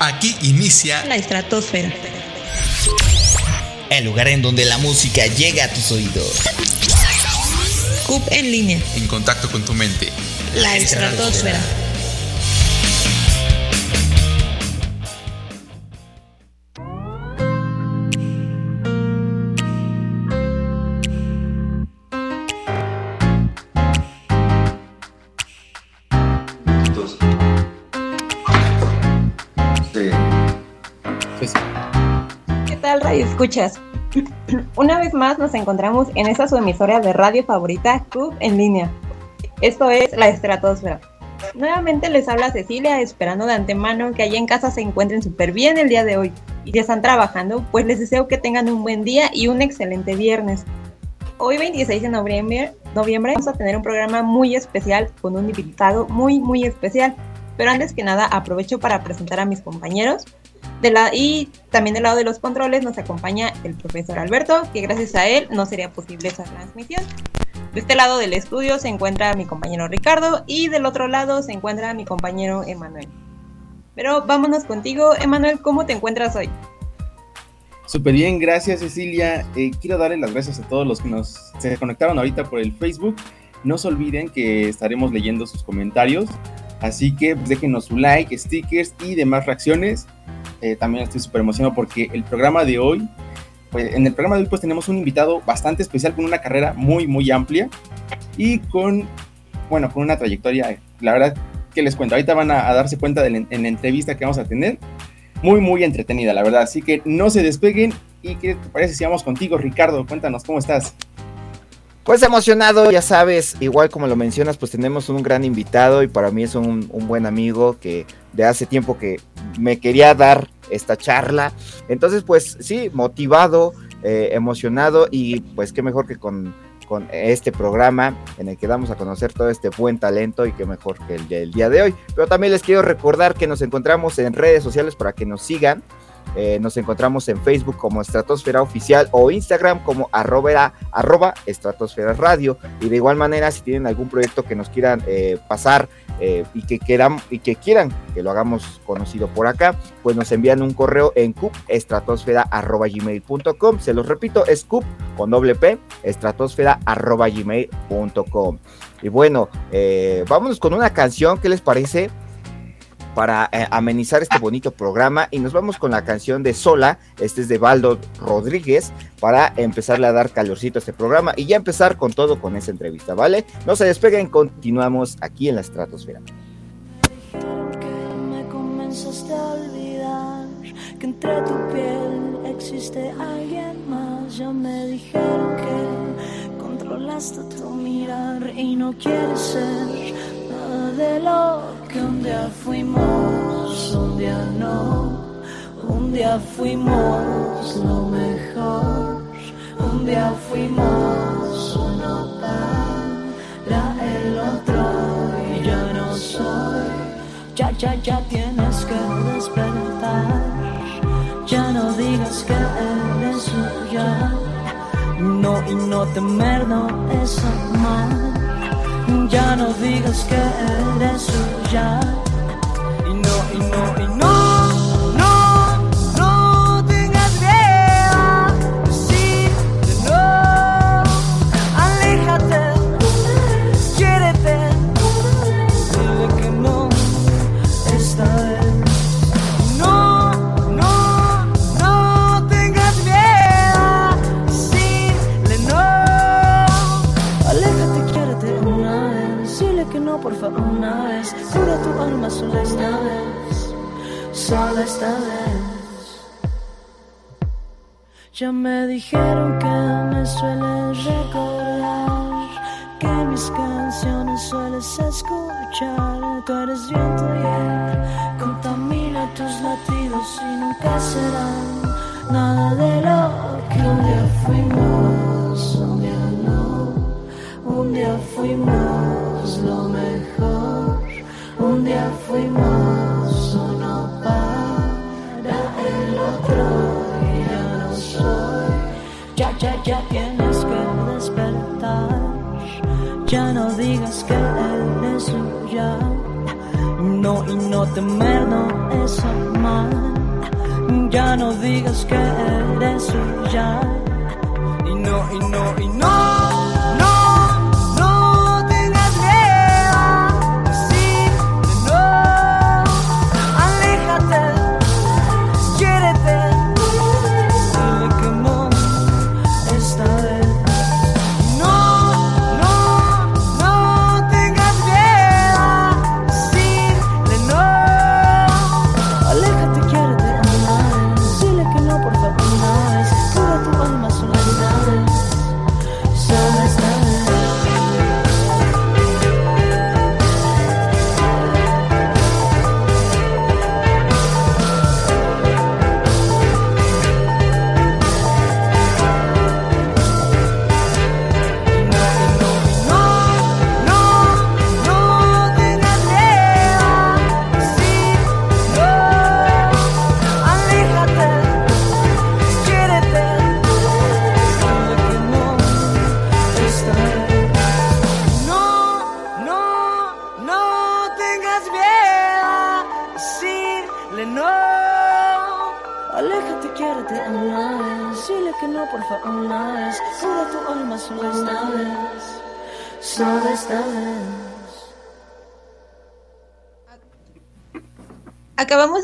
Aquí inicia la estratosfera. El lugar en donde la música llega a tus oídos. CUP en línea. En contacto con tu mente. La estratosfera. Escuchas. Una vez más nos encontramos en esta su emisora de radio favorita, Club en línea. Esto es La Estratosfera. Nuevamente les habla Cecilia, esperando de antemano que allá en casa se encuentren súper bien el día de hoy. Y si están trabajando, pues les deseo que tengan un buen día y un excelente viernes. Hoy 26 de noviembre, noviembre vamos a tener un programa muy especial con un invitado muy muy especial. Pero antes que nada aprovecho para presentar a mis compañeros. De la, y también del lado de los controles nos acompaña el profesor Alberto, que gracias a él no sería posible esa transmisión. De este lado del estudio se encuentra mi compañero Ricardo y del otro lado se encuentra mi compañero Emanuel. Pero vámonos contigo, Emanuel, ¿cómo te encuentras hoy? Súper bien, gracias Cecilia. Eh, quiero darle las gracias a todos los que nos se conectaron ahorita por el Facebook. No se olviden que estaremos leyendo sus comentarios, así que pues, déjenos su like, stickers y demás reacciones. Eh, también estoy súper emocionado porque el programa de hoy, pues, en el programa de hoy pues tenemos un invitado bastante especial con una carrera muy, muy amplia y con, bueno, con una trayectoria, la verdad que les cuento, ahorita van a, darse cuenta en la entrevista que vamos a tener, muy, muy entretenida, la verdad, así que no se despeguen y ¿qué te parece si vamos contigo, Ricardo? Cuéntanos, ¿cómo estás? Pues emocionado, ya sabes, igual como lo mencionas, pues tenemos un gran invitado y para mí es un, un buen amigo que de hace tiempo que me quería dar esta charla. Entonces, pues sí, motivado, eh, emocionado y pues qué mejor que con, con, este programa en el que damos a conocer todo este buen talento y qué mejor que el del día de hoy. Pero también les quiero recordar que nos encontramos en redes sociales para que nos sigan. Eh, nos encontramos en Facebook como Estratosfera Oficial o Instagram como arroba, arroba Estratosfera Radio. Y de igual manera, si tienen algún proyecto que nos quieran eh, pasar eh, y, que quieran, y que quieran que lo hagamos conocido por acá, pues nos envían un correo en cupestratosfera.gmail.com. Se los repito, es cup con doble p, estratosfera.gmail.com. Y bueno, vámonos con una canción, ¿qué les parece? Para eh, amenizar este bonito programa y nos vamos con la canción de Sola, este es de Baldo Rodríguez, para empezarle a dar calorcito a este programa y ya empezar con todo con esa entrevista, ¿vale? No se despeguen, continuamos aquí en la estratosfera. que entre tu piel existe alguien más, ya me dijeron que controlaste tu mirar y no quieres ser de lo que un día fuimos, un día no, un día fuimos lo mejor, un día fuimos uno para el otro. Y ya no soy, ya, ya, ya tienes que despertar, ya no digas que eres suya, no y no temer no es amar ya no digas que eres suya. Y no, y no, y no. Sola esta vez. Ya me dijeron que me sueles recordar, que mis canciones sueles escuchar. Tú eres viento y él contamina tus latidos y nunca serán nada de lo que un día fuimos, un día no, un día fuimos lo mejor, un día fuimos ya, ya, tienes que despertar, ya no digas que eres suya, no y no temer no es amar. Ya no digas que eres suya. Y no, y no, y. No,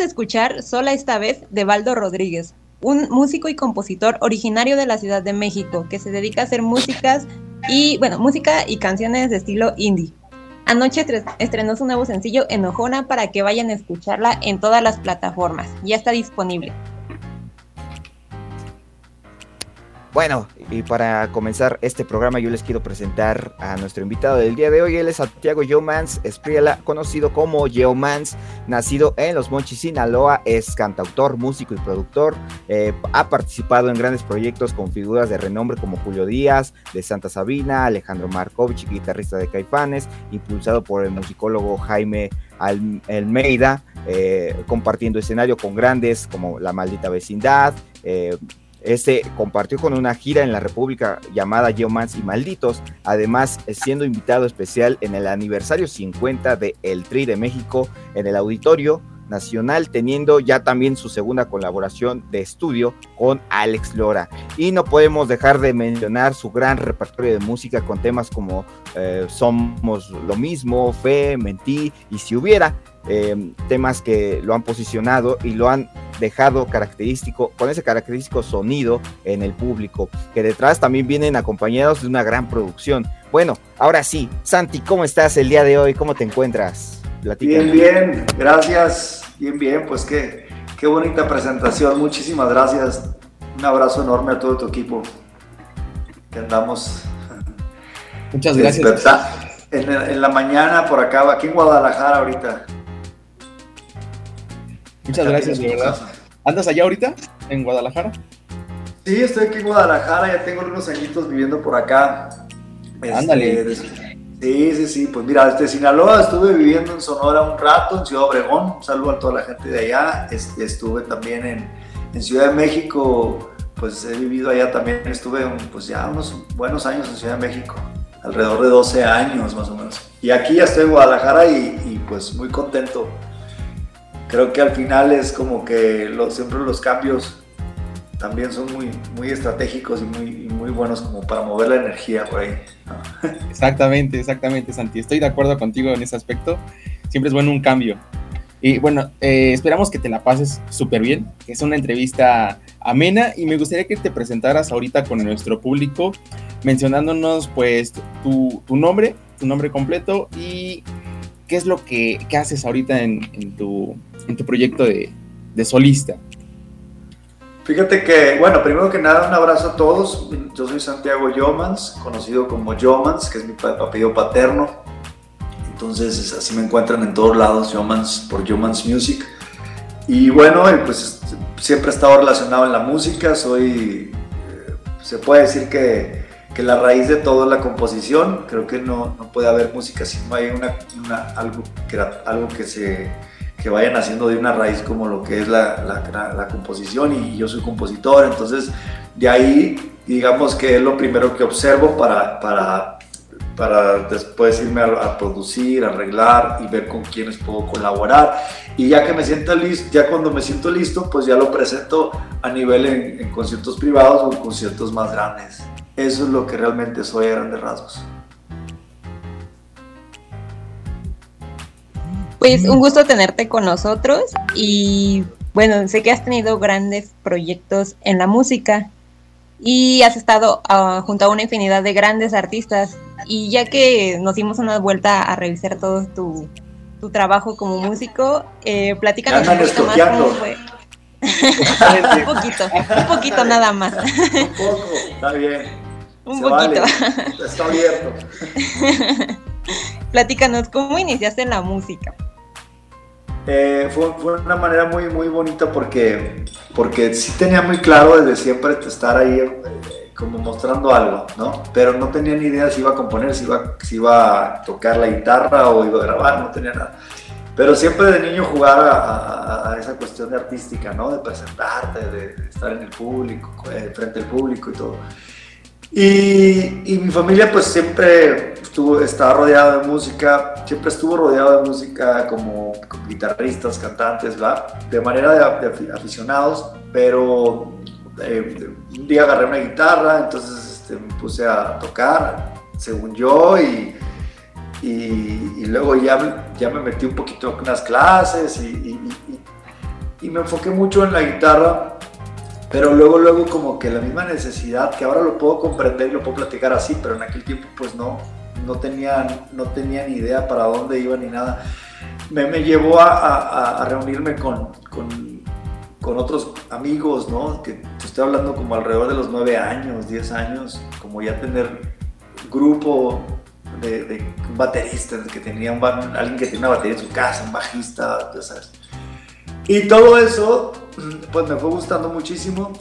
escuchar Sola esta vez de Baldo Rodríguez, un músico y compositor originario de la Ciudad de México que se dedica a hacer músicas y, bueno, música y canciones de estilo indie. Anoche tre- estrenó su nuevo sencillo Enojona para que vayan a escucharla en todas las plataformas. Ya está disponible. Bueno, y para comenzar este programa yo les quiero presentar a nuestro invitado del día de hoy. Él es Santiago Yeomans Espriela, conocido como Yeomans, nacido en Los Monchis, Sinaloa, es cantautor, músico y productor. Eh, ha participado en grandes proyectos con figuras de renombre como Julio Díaz, de Santa Sabina, Alejandro Markovich, guitarrista de Caifanes, impulsado por el musicólogo Jaime Al- Almeida, eh, compartiendo escenario con grandes como La Maldita Vecindad, eh, este compartió con una gira en la República llamada Geomans y Malditos, además siendo invitado especial en el aniversario 50 de El Tri de México en el Auditorio Nacional, teniendo ya también su segunda colaboración de estudio con Alex Lora. Y no podemos dejar de mencionar su gran repertorio de música con temas como eh, Somos lo mismo, Fe, Mentí y Si hubiera, eh, temas que lo han posicionado y lo han dejado característico, con ese característico sonido en el público, que detrás también vienen acompañados de una gran producción. Bueno, ahora sí, Santi, ¿cómo estás el día de hoy? ¿Cómo te encuentras? Platícame. Bien, bien, gracias. Bien, bien, pues qué, qué bonita presentación. Muchísimas gracias. Un abrazo enorme a todo tu equipo. Que andamos Muchas gracias. en la mañana por acá, aquí en Guadalajara ahorita. Muchas gracias, de verdad. ¿Andas allá ahorita? ¿En Guadalajara? Sí, estoy aquí en Guadalajara, ya tengo unos añitos viviendo por acá. Este, Ándale. des- Sí, sí, sí, pues mira, desde Sinaloa estuve viviendo en Sonora un rato, en Ciudad Obregón, un saludo a toda la gente de allá. Este, estuve también en, en Ciudad de México, pues he vivido allá también, estuve pues ya unos buenos años en Ciudad de México, alrededor de 12 años más o menos. Y aquí ya estoy en Guadalajara y, y, pues muy contento. Creo que al final es como que lo- siempre los cambios también son muy, muy estratégicos y muy, muy buenos como para mover la energía por ahí. ¿no? Exactamente, exactamente, Santi. Estoy de acuerdo contigo en ese aspecto. Siempre es bueno un cambio. Y bueno, eh, esperamos que te la pases súper bien, es una entrevista amena y me gustaría que te presentaras ahorita con nuestro público mencionándonos pues tu, tu nombre, tu nombre completo y qué es lo que, que haces ahorita en, en tu, en tu proyecto de, de solista. Fíjate que, bueno, primero que nada, un abrazo a todos. Yo soy Santiago Yomans, conocido como Yomans, que es mi apellido paterno. Entonces, es- así me encuentran en todos lados, Yomans, por Yomans Music. Y bueno, pues siempre he estado relacionado en la música. Soy, eh, se puede decir que, que la raíz de todo es la composición. Creo que no, no puede haber música si no hay una, algo, que, algo que se que vayan haciendo de una raíz como lo que es la, la- composición y yo soy compositor, entonces de ahí digamos que es lo primero que observo para, para para después irme a, a producir, arreglar y ver con quiénes puedo colaborar. Y ya que me sienta listo, ya cuando me siento listo, pues ya lo presento a nivel en, en conciertos privados o en conciertos más grandes. Eso es lo que realmente soy a grandes rasgos. Pues un gusto tenerte con nosotros y bueno, sé que has tenido grandes proyectos en la música y has estado uh, junto a una infinidad de grandes artistas y ya que nos dimos una vuelta a revisar todo tu, tu trabajo como músico, eh, platícanos un poquito más cómo fue. un poquito, un poquito nada más. Un poco, está bien. Un Se poquito. Vale. Está abierto. Platícanos, ¿cómo iniciaste en la música? Eh, fue, fue, una manera muy, muy bonita porque, porque sí tenía muy claro desde siempre estar ahí eh, como mostrando algo, ¿no? Pero no tenía ni idea si iba a componer, si iba, si iba a tocar la guitarra o iba a grabar, no tenía nada. Pero siempre de niño jugar a, a, a esa cuestión de artística, ¿no? De presentarte, de, de estar en el público, eh, frente al público y todo. Y, mi familia pues siempre estuvo, estaba rodeada de música, siempre estuvo rodeada de música como, guitarristas, cantantes, ¿va? de manera de, aficionados, pero eh, un día agarré una guitarra, entonces este, me puse a tocar, según yo, y, y, y luego ya, ya me metí un poquito en unas clases y, y me enfoqué mucho en la guitarra pero luego, luego como que la misma necesidad, que ahora lo puedo comprender y lo puedo platicar así, pero en aquel tiempo pues no, no tenía, no tenía ni idea para dónde iba ni nada, me, me llevó a, reunirme con, con, otros amigos, ¿no? Que te estoy hablando como alrededor de los 9 años, 10 años, como ya tener grupo de, de un baterista, que tenía alguien que tenía una batería en su casa, un bajista, ya sabes. Y todo eso pues me fue gustando muchísimo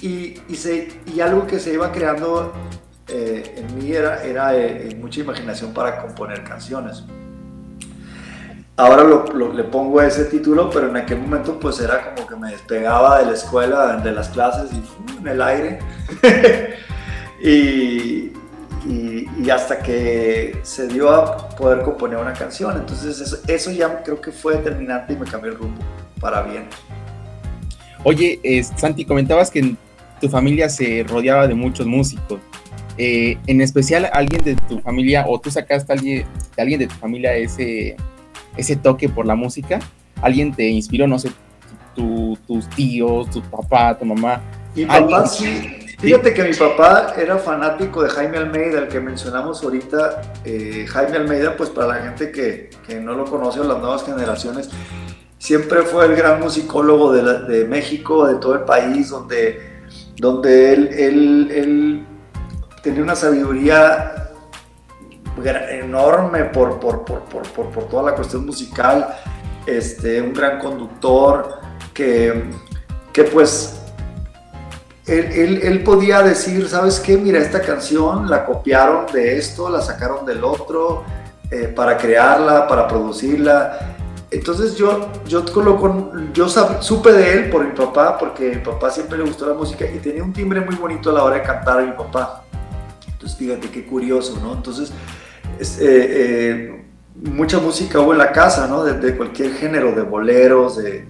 y, y, se, y algo que se iba creando eh, en mí era, era eh, mucha imaginación para componer canciones. Ahora lo, le pongo ese título, pero en aquel momento pues era como que me despegaba de la escuela, de las clases y ¡fum! en el aire. y, y, y, hasta que se dio a poder componer una canción. Entonces eso, eso ya creo que fue determinante y me cambió el rumbo para bien. Oye, eh, Santi, comentabas que tu familia se rodeaba de muchos músicos. Eh, en especial, alguien de tu familia, o tú sacaste a alguien, de alguien de tu familia ese, ese toque por la música, alguien te inspiró, no sé, tu, tus tíos, tu papá, tu mamá. Mi papá sí. Fíjate que mi papá era fanático de Jaime Almeida, el que mencionamos ahorita. Eh, Jaime Almeida, pues para la gente que, que no lo conoce o las nuevas generaciones, siempre fue el gran musicólogo de, México, de todo el país, donde, donde él, él, él tenía una sabiduría enorme por, por, por, por, por toda la cuestión musical, este, un gran conductor que, que pues él, él, él, podía decir, ¿sabes qué? Mira, esta canción la copiaron de esto, la sacaron del otro, eh, para crearla, para producirla. Entonces yo, yo, coloco, yo supe de él por mi papá, porque mi papá siempre le gustó la música y tenía un timbre muy bonito a la hora de cantar a mi papá. Entonces fíjate qué curioso, ¿no? Entonces, es, eh, eh, mucha música hubo en la casa, ¿no? De, cualquier género, de boleros, de,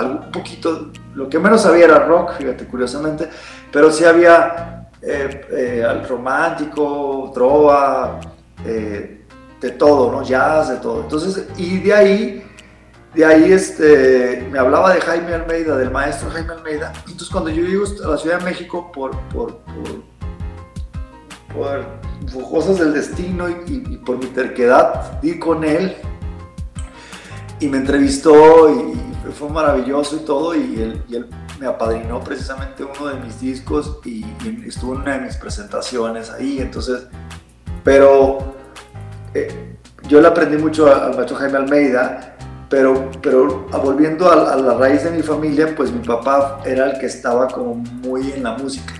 un poquito, lo que menos había era rock, fíjate, curiosamente, pero sí había eh, al romántico, trova, de todo, ¿no? Jazz, de todo. Entonces, y de ahí de ahí este, me hablaba de Jaime Almeida, del maestro Jaime Almeida. Entonces cuando yo llego a la Ciudad de México por, por, por, cosas del destino y, por mi terquedad, di con él y me entrevistó y, fue maravilloso y todo y él, él, me apadrinó precisamente uno de mis discos y, y, estuvo en una de mis presentaciones ahí. Entonces, pero eh, yo le aprendí mucho al maestro Jaime Almeida pero, pero volviendo a, a, la raíz de mi familia, pues mi papá era el que estaba como muy en la música.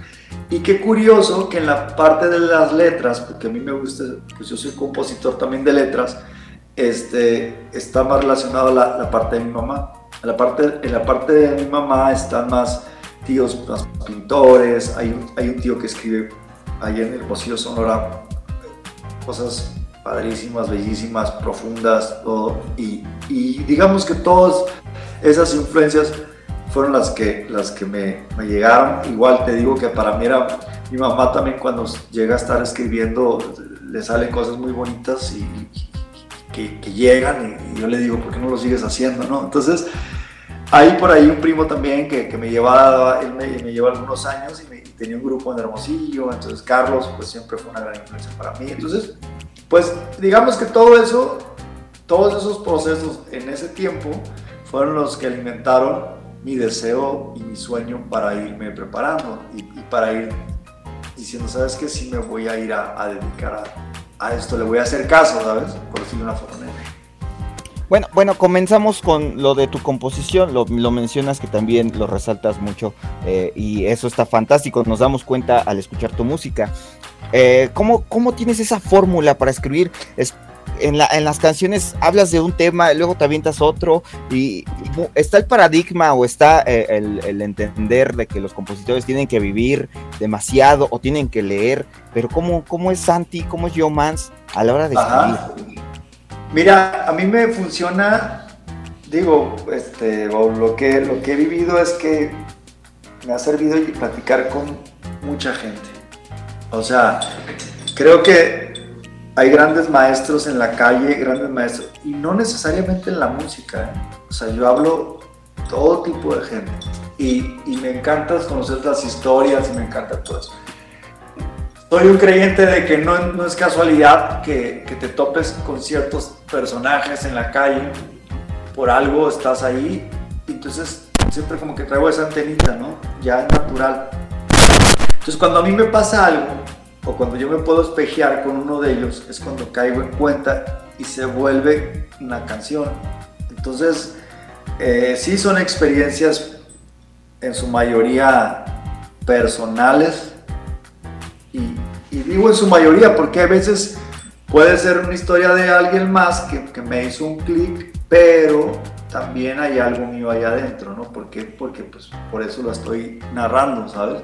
Y qué curioso que en la parte de las letras, porque a mí me gusta, pues yo soy compositor también de letras, este, está más relacionado a la, la parte de mi mamá. En la parte, en la parte de mi mamá están más tíos, más pintores, hay un, hay un tío que escribe ahí en el Hermosillo Sonora cosas padrísimas, bellísimas, profundas, todo. Y, y digamos que todas esas influencias fueron las que, las que me, me, llegaron. Igual te digo que para mí era, mi mamá también cuando llega a estar escribiendo, le salen cosas muy bonitas y, que, que, llegan y, yo le digo, ¿por qué no lo sigues haciendo? ¿no? Entonces, hay por ahí un primo también que, que me llevaba, él me, me llevó algunos años y, me, tenía un grupo en Hermosillo, entonces Carlos pues siempre fue una gran influencia para mí. Entonces, pues digamos que todo eso, todos esos procesos en ese tiempo fueron los que alimentaron mi deseo y mi sueño para irme preparando y, para ir diciendo, ¿sabes qué? Sí me voy a ir a, dedicar a, esto, le voy a hacer caso, ¿sabes? Por decirlo de una forma. Bueno, bueno, comenzamos con lo de tu composición, lo, lo mencionas que también lo resaltas mucho eh, y eso está fantástico, nos damos cuenta al escuchar tu música. Eh, ¿cómo, ¿Cómo tienes esa fórmula para escribir? Es, en, la, en, las canciones hablas de un tema, luego te avientas otro, y, y está el paradigma o está eh, el, el, entender de que los compositores tienen que vivir demasiado o tienen que leer, pero ¿cómo, cómo es Santi, cómo es Joe Mans a la hora de escribir? Ajá. Mira, a mí me funciona, digo, este, lo, que, lo que he vivido es que me ha servido platicar con mucha gente. O sea, creo que hay grandes maestros en la calle, grandes maestros, y no necesariamente en la música. ¿eh? O sea, yo hablo todo tipo de gente. Y, y, me encanta conocer las historias y me encanta todo eso. Soy un creyente de que no, no es casualidad que, que, te topes con ciertos personajes en la calle, por algo estás ahí, entonces siempre como que traigo esa antenita, ¿no? Ya es natural. Entonces cuando a mí me pasa algo, o cuando yo me puedo espejear con uno de ellos, es cuando caigo en cuenta y se vuelve una canción. Entonces, eh, sí son experiencias en su mayoría personales, y, y, digo en su mayoría porque a veces puede ser una historia de alguien más que, que me hizo un clic, pero también hay algo mío allá adentro, ¿no? ¿Por qué? Porque pues por eso lo estoy narrando, ¿sabes?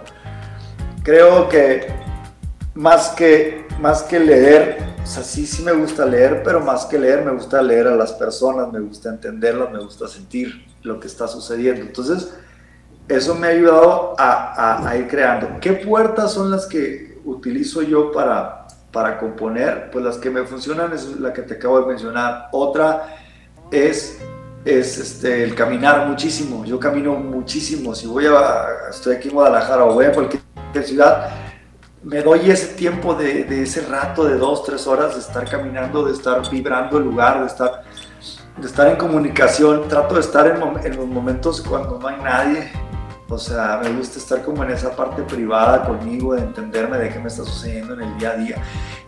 Creo que más que, más que leer, o sea, sí, sí me gusta leer, pero más que leer me gusta leer a las personas, me gusta entenderlas, me gusta sentir lo que está sucediendo. Entonces, eso me ha ayudado a, a, a ir creando. ¿Qué puertas son las que utilizo yo para, para componer, pues las que me funcionan es la que te acabo de mencionar. Otra es, es este, el caminar muchísimo. Yo camino muchísimo. Si voy a, estoy aquí en Guadalajara o voy a cualquier ciudad, me doy ese tiempo de, de ese rato de dos, tres horas de estar caminando, de estar vibrando el lugar, de estar, de estar en comunicación. Trato de estar en, en los momentos cuando no hay nadie, o sea, me gusta estar como en esa parte privada conmigo, de entenderme de qué me está sucediendo en el día a día.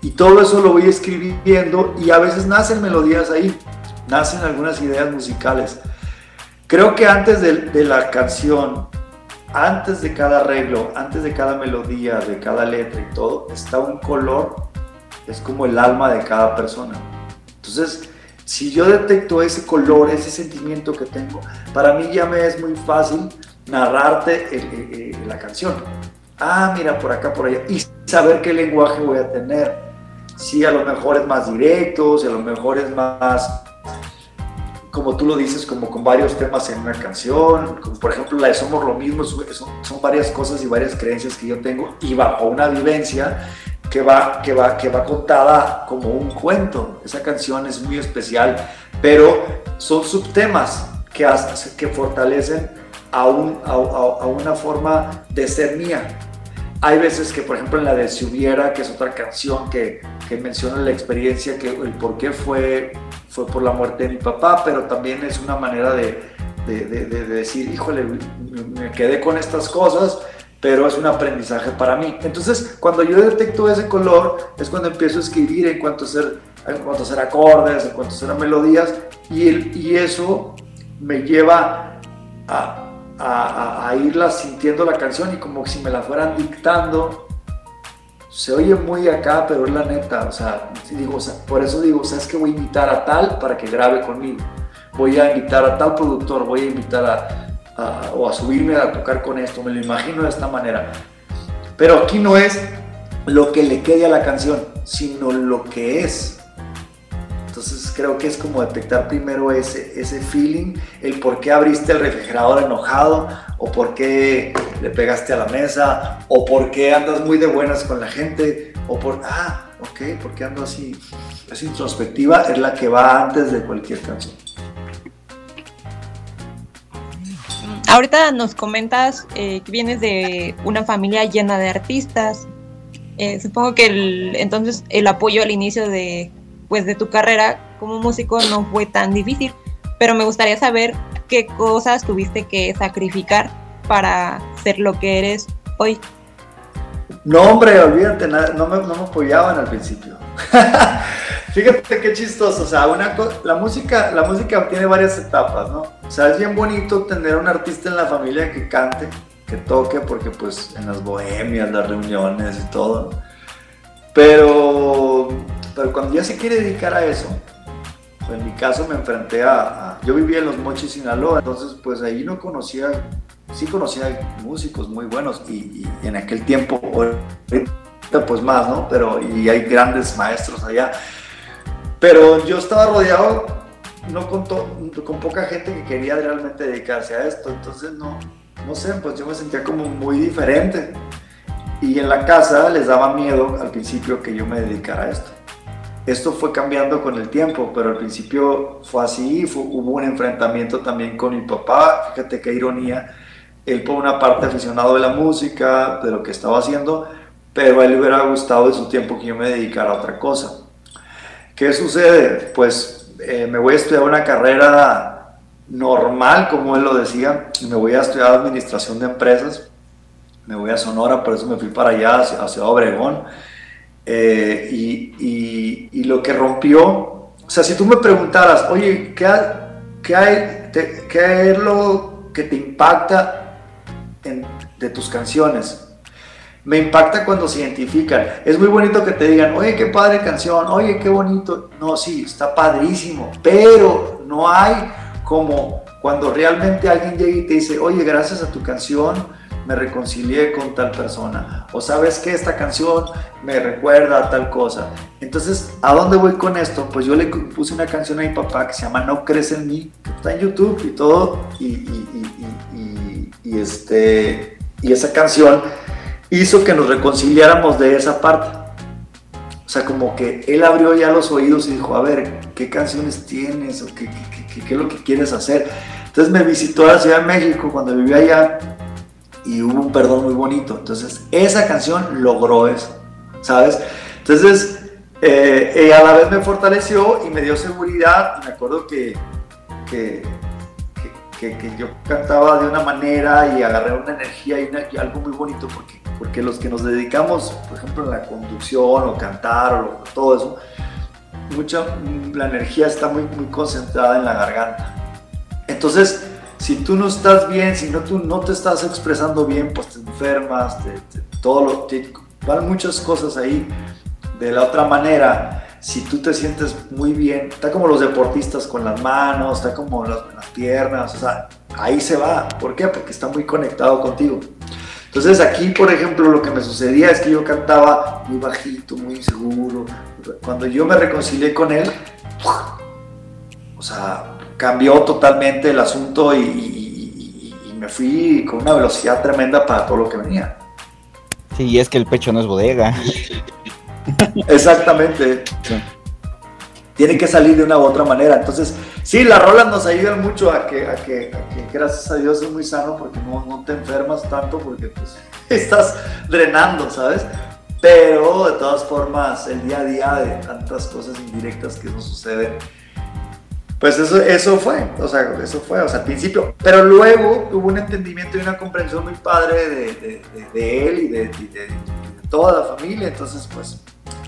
Y todo eso lo voy escribiendo y a veces nacen melodías ahí, nacen algunas ideas musicales. Creo que antes de, de la canción, antes de cada arreglo, antes de cada melodía, de cada letra y todo, está un color, es como el alma de cada persona. Entonces, si yo detecto ese color, ese sentimiento que tengo, para mí ya me es muy fácil narrarte el, el, la canción. Ah, mira, por acá, por allá. Y saber qué lenguaje voy a tener. Si a lo mejor es más directo, si a lo mejor es más, como tú lo dices, como con varios temas en una canción. Como por ejemplo, la de Somos lo mismo, son, son varias cosas y varias creencias que yo tengo y bajo una vivencia que va, que, va, que va contada como un cuento. Esa canción es muy especial, pero son subtemas que, que fortalecen a, un, a, a, una forma de ser mía. Hay veces que, por ejemplo, en la de Si Hubiera, que es otra canción que, menciona la experiencia, que el por qué fue, fue por la muerte de mi papá, pero también es una manera de, de, de, de decir, híjole, me quedé con estas cosas, pero es un aprendizaje para mí. Entonces, cuando yo detecto ese color, es cuando empiezo a escribir en cuanto a hacer, en cuanto a hacer acordes, en cuanto a hacer melodías, y, el, y eso me lleva a, a, a, irla sintiendo la canción y como si me la fueran dictando. Se oye muy acá, pero es la neta. O sea, digo, o sea, por eso digo, ¿sabes que Voy a invitar a tal para que grabe conmigo. Voy a invitar a tal productor, voy a invitar a, a, o a subirme a tocar con esto. Me lo imagino de esta manera. Pero aquí no es lo que le quede a la canción, sino lo que es. Entonces creo que es como detectar primero ese, ese feeling, el por qué abriste el refrigerador enojado, o por qué le pegaste a la mesa, o por qué andas muy de buenas con la gente, o por, ah, ok, porque ando así. Esa introspectiva es la que va antes de cualquier canción. Ahorita nos comentas eh, que vienes de una familia llena de artistas. Eh, supongo que el, entonces el apoyo al inicio de, pues, de tu carrera como músico no fue tan difícil, pero me gustaría saber qué cosas tuviste que sacrificar para ser lo que eres hoy. No, hombre, olvídate, no me, no me apoyaban al principio. Fíjate qué chistoso, o sea, una la música, la música tiene varias etapas, ¿no? O sea, es bien bonito tener un artista en la familia que cante, que toque, porque pues en las bohemias, las reuniones y todo, Pero, pero cuando ya se quiere dedicar a eso, pues en mi caso me enfrenté a, Yo vivía en Los Mochis, Sinaloa, entonces pues ahí no conocía, sí conocía músicos muy buenos y, en aquel tiempo, pues más, ¿no? Pero, y hay grandes maestros allá. Pero yo estaba rodeado, no con, con poca gente que quería realmente dedicarse a esto, entonces no, no sé, pues yo me sentía como muy diferente. Y en la casa les daba miedo al principio que yo me dedicara a esto. Esto fue cambiando con el tiempo, pero al principio fue así, hubo un enfrentamiento también con mi papá, fíjate qué ironía, él por una parte aficionado de la música, de lo que estaba haciendo, pero a él le hubiera gustado de su tiempo que yo me dedicara a otra cosa. ¿Qué sucede? Pues eh, me voy a estudiar una carrera normal, como él lo decía, me voy a estudiar administración de empresas, me voy a Sonora, por eso me fui para allá, hacia, Obregón, eh, y, y, lo que rompió, o sea, si tú me preguntaras, oye, ¿qué, qué, hay, qué es lo que te impacta en, de tus canciones? Me impacta cuando se identifican. Es muy bonito que te digan, oye, qué padre canción, oye, qué bonito. No, sí, está padrísimo, pero no hay como cuando realmente alguien llega y te dice, oye, gracias a tu canción me reconcilié con tal persona. O sabes que esta canción me recuerda a tal cosa. Entonces, ¿a dónde voy con esto? Pues yo le puse una canción a mi papá que se llama No crees en mí, está en YouTube y todo. Y, y, este, y esa canción hizo que nos reconciliáramos de esa parte. O sea, como que él abrió ya los oídos y dijo, a ver, ¿qué canciones tienes? ¿O qué, es lo que quieres hacer? Entonces me visitó a la Ciudad de México cuando vivía allá y hubo un perdón muy bonito. Entonces esa canción logró eso, ¿sabes? Entonces eh, a la vez me fortaleció y me dio seguridad. Me acuerdo que, que, que, yo cantaba de una manera y agarré una energía y, algo muy bonito porque porque los que nos dedicamos, por ejemplo, en la conducción o cantar o todo eso, mucha, la energía está muy, muy concentrada en la garganta. Entonces, si tú no estás bien, si no, tú no te estás expresando bien, pues te enfermas, todo lo, van muchas cosas ahí. De la otra manera, si tú te sientes muy bien, está como los deportistas con las manos, está como las, las piernas, o sea, ahí se va. ¿Por qué? Porque está muy conectado contigo. Entonces aquí, por ejemplo, lo que me sucedía es que yo cantaba muy bajito, muy inseguro. Cuando yo me reconcilié con él, o sea, cambió totalmente el asunto y, me fui con una velocidad tremenda para todo lo que venía. Sí, es que el pecho no es bodega. Exactamente. Tiene que salir de una u otra manera. Entonces, Sí, las rolas nos ayudan mucho a que, a que, gracias a Dios es muy sano porque no, no te enfermas tanto porque pues estás drenando, ¿sabes? Pero de todas formas, el día a día de tantas cosas indirectas que nos suceden, pues eso, eso fue, o sea, eso fue, o sea, al principio. Pero luego hubo un entendimiento y una comprensión muy padre de, de, de, él y de, de, toda la familia, entonces pues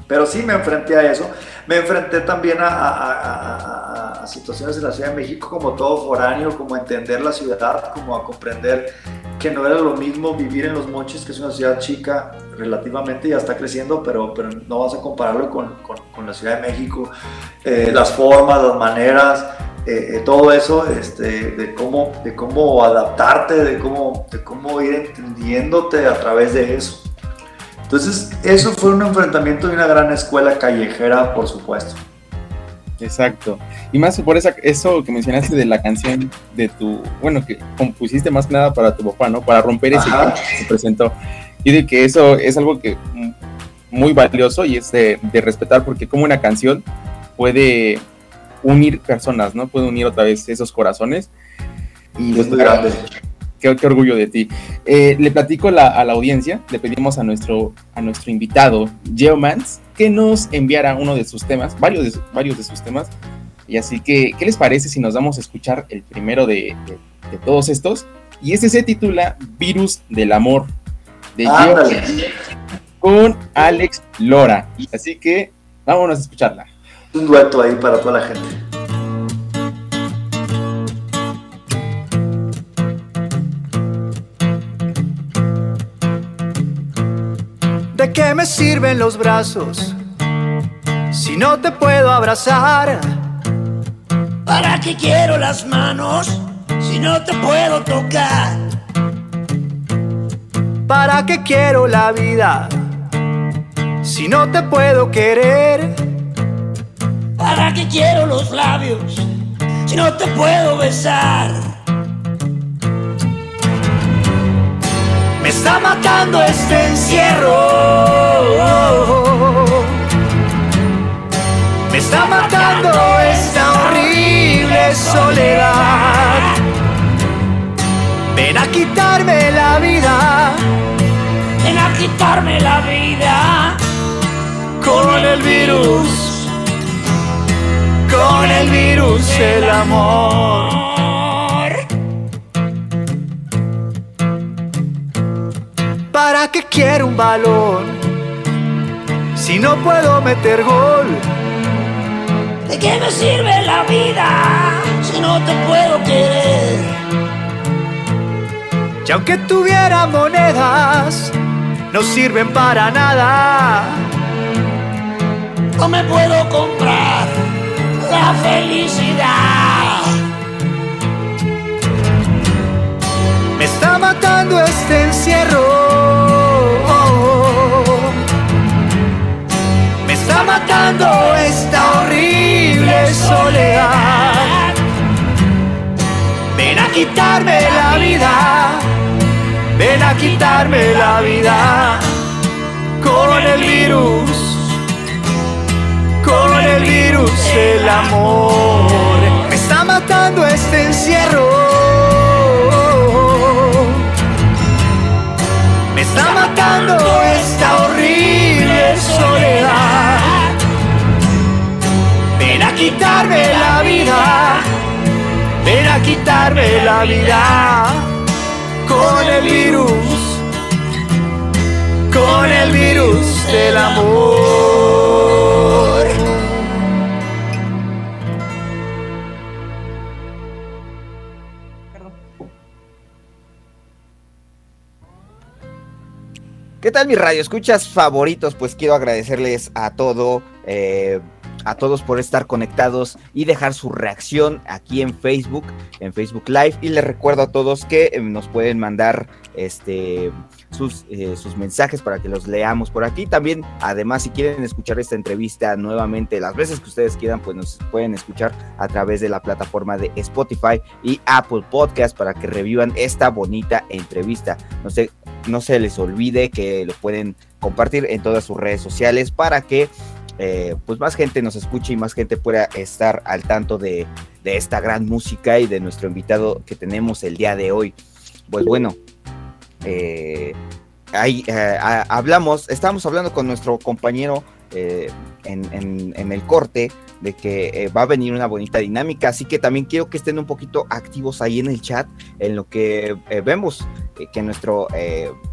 pero sí me enfrenté a eso. Me enfrenté también a, situaciones en la Ciudad de México como todo foráneo, como entender la ciudad, como a comprender que no era lo mismo vivir en Los Mochis, que es una ciudad chica relativamente, ya está creciendo, pero, pero no vas a compararlo con, con, la Ciudad de México. Eh, las formas, las maneras, eh, eh, todo eso, este, de, cómo, de cómo adaptarte, de cómo, de cómo ir entendiéndote a través de eso. Entonces, eso fue un enfrentamiento de una gran escuela callejera, por supuesto. Exacto. Y más por esa, eso que mencionaste de la canción de tu, bueno, que compusiste más que nada para tu papá, ¿no? Para romper ese que se presentó. Y de que eso es algo que mm, muy valioso y es de, de respetar porque como una canción puede unir personas, ¿no? Puede unir otra vez esos corazones. Y Es muy grande. Qué, qué orgullo de ti. Eh, le platico la- a la audiencia, le pedimos a nuestro, a nuestro invitado, Geomans, que nos enviara uno de sus temas, varios de, varios de sus temas. Y así que, ¿qué les parece si nos vamos a escuchar el primero de, de- de todos estos? Y este se titula Virus del Amor, de. Geomans, con Alex Lora. Así que vámonos a escucharla. Un dueto ahí para toda la gente. ¿De qué me sirven los brazos si no te puedo abrazar? ¿Para qué quiero las manos si no te puedo tocar? ¿Para qué quiero la vida si no te puedo querer? ¿Para qué quiero los labios si no te puedo besar? Está matando este encierro. Me está matando esta horrible soledad. Ven a quitarme la vida Ven a quitarme la vida con el virus, con el virus el amor. ¿Para qué quiero un balón si no puedo meter gol? ¿De qué me sirve la vida si no te puedo querer? Y aunque tuviera monedas, no sirven para nada. No me puedo comprar la felicidad. Matando este encierro. Me está matando esta horrible soledad. Ven a quitarme la vida. Ven a quitarme la vida. Con el virus. Con el virus el amor. Me está matando este encierro. Está matando esta horrible soledad. Ven a quitarme la vida. Ven a quitarme la vida. Con el virus. Con el virus del amor. ¿Qué tal mis radio escuchas favoritos? Pues quiero agradecerles a todo, eh, a todos por estar conectados y dejar su reacción aquí en Facebook, en Facebook Live. Y les recuerdo a todos que eh, nos pueden mandar este sus, eh, sus mensajes para que los leamos por aquí. También, además, si quieren escuchar esta entrevista nuevamente, las veces que ustedes quieran, pues nos pueden escuchar a través de la plataforma de Spotify y Apple Podcast para que revivan esta bonita entrevista. No sé, no se les olvide que lo pueden compartir en todas sus redes sociales para que eh, pues más gente nos escuche y más gente pueda estar al tanto de, de esta gran música y de nuestro invitado que tenemos el día de hoy. Pues bueno, eh, ahí eh, hablamos, estábamos hablando con nuestro compañero eh, en, en- en el corte de que eh, va a venir una bonita dinámica, así que también quiero que estén un poquito activos ahí en el chat, en lo que vemos que nuestro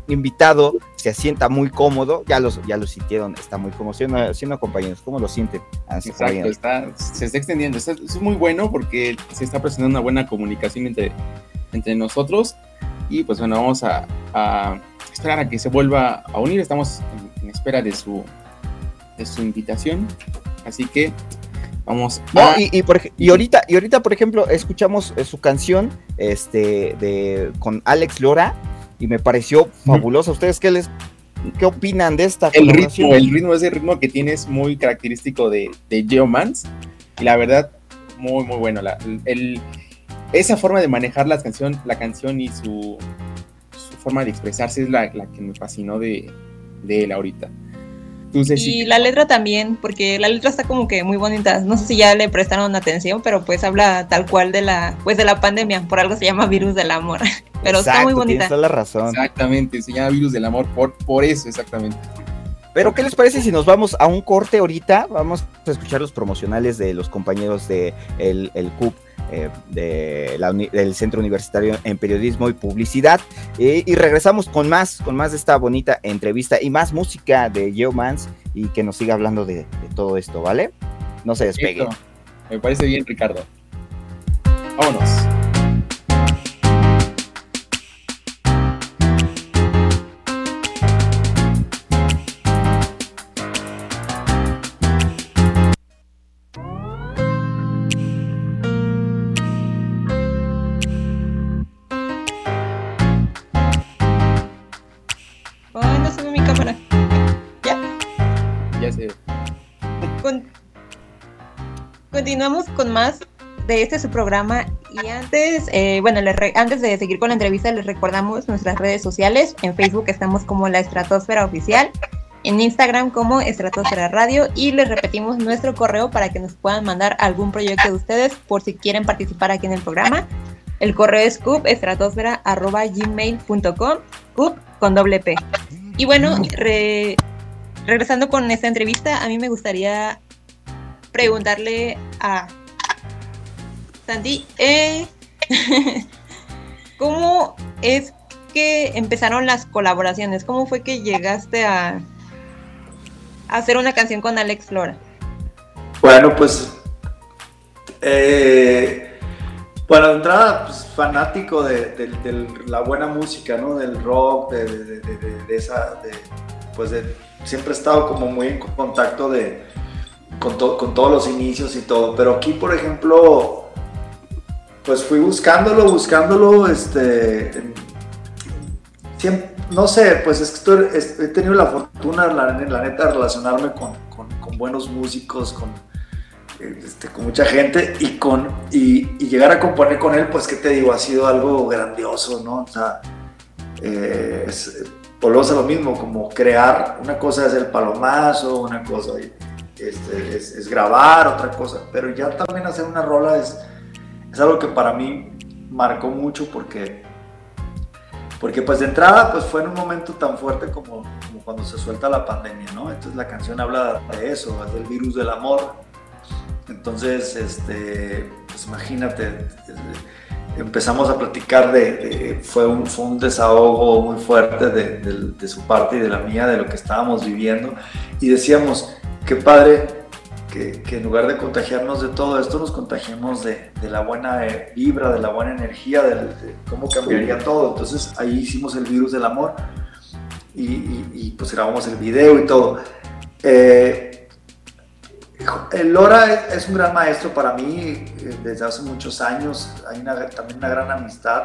invitado se asienta muy cómodo, ya los, ya lo sintieron, está muy cómodo, ¿sí o no, sí o no, compañeros? ¿Cómo lo sienten? Así, Exacto, compañeros. está, se está extendiendo. Está- es muy bueno porque se está presentando una buena comunicación entre, entre nosotros. Y pues bueno, vamos a, a esperar a que se vuelva a unir. Estamos en, en espera de su, de su invitación. Así que vamos No, a... y, y, por y ahorita, y ahorita, por ejemplo, escuchamos eh, su canción este, de, con Alex Lora y me pareció fabulosa. ¿Ustedes qué les, ¿Qué opinan de esta El ritmo, el ritmo, ese ritmo que tiene es muy característico de, de Geomans. Y la verdad, muy, muy bueno. La- el- esa forma de manejar las canción, la canción y su, su forma de expresarse es la, la que me fascinó de, de él ahorita. Y la letra también, porque la letra está como que muy bonita. No sé si ya le prestaron atención, pero pues habla tal cual de la, pues de la pandemia. Por algo se llama virus del amor. Pero está muy Exacto, bonita. Tienes toda la razón. Exactamente, se llama Virus del Amor por, por eso, exactamente. Pero, ¿qué les parece si nos vamos a un corte ahorita? Vamos a escuchar los promocionales de los compañeros de el, el CUP, eh, de la del Centro Universitario en Periodismo y Publicidad. eh, y regresamos con más, con más de esta bonita entrevista y más música de Geomans y que nos siga hablando de, todo esto, ¿vale? No se despeguen. Listo. Me parece bien, Ricardo. Vámonos. Con más de este su programa y antes, eh, bueno, les re- antes de seguir con la entrevista les recordamos nuestras redes sociales. En Facebook estamos como la Estratosfera Oficial, en Instagram como Estratosfera Radio y les repetimos nuestro correo para que nos puedan mandar algún proyecto de ustedes por si quieren participar aquí en el programa. El correo es cupestratosfera.gmail.com, cup con doble P. Y bueno, re- regresando con esta entrevista, a mí me gustaría preguntarle a Sandy, eh, ¿cómo es que empezaron las colaboraciones? ¿Cómo fue que llegaste a, hacer una canción con Alex Flora? Bueno, pues. eh, bueno, de entrada, pues, fanático de, la buena música, ¿no? Del rock, de, esa. pues. Siempre he estado como muy en contacto de. Con todos los inicios y todo. Pero aquí, por ejemplo. Pues fui buscándolo, buscándolo, este. siempre- no sé, pues es que estoy- es- he tenido la fortuna, la, la neta, de relacionarme con, con- buenos músicos, con, este, con mucha gente y, con, y llegar a componer con él, pues, ¿qué te digo? Ha sido algo grandioso, ¿no? O sea, eh, es- volvemos a lo mismo, como crear, una cosa es el palomazo, una cosa este, es, es grabar, otra cosa, pero ya también hacer una rola es, es algo que para mí marcó mucho porque porque pues de entrada pues fue en un momento tan fuerte como, cuando se suelta la pandemia, ¿no? Entonces la canción habla de eso, es del virus del amor. Entonces, este, pues imagínate, eh, empezamos a platicar de, fue, un, fue un desahogo muy fuerte de, de- de su parte y de la mía, de lo que estábamos viviendo. Y decíamos, qué padre que, que en lugar de contagiarnos de todo esto, nos contagiemos de, de la buena eh, vibra, de la buena energía, de, cómo cambiaría todo. Entonces ahí hicimos el virus del amor y, y- y, pues grabamos el video y todo. Eh, Lora es, es un gran maestro para mí eh, desde hace muchos años. Hay una- también una gran amistad,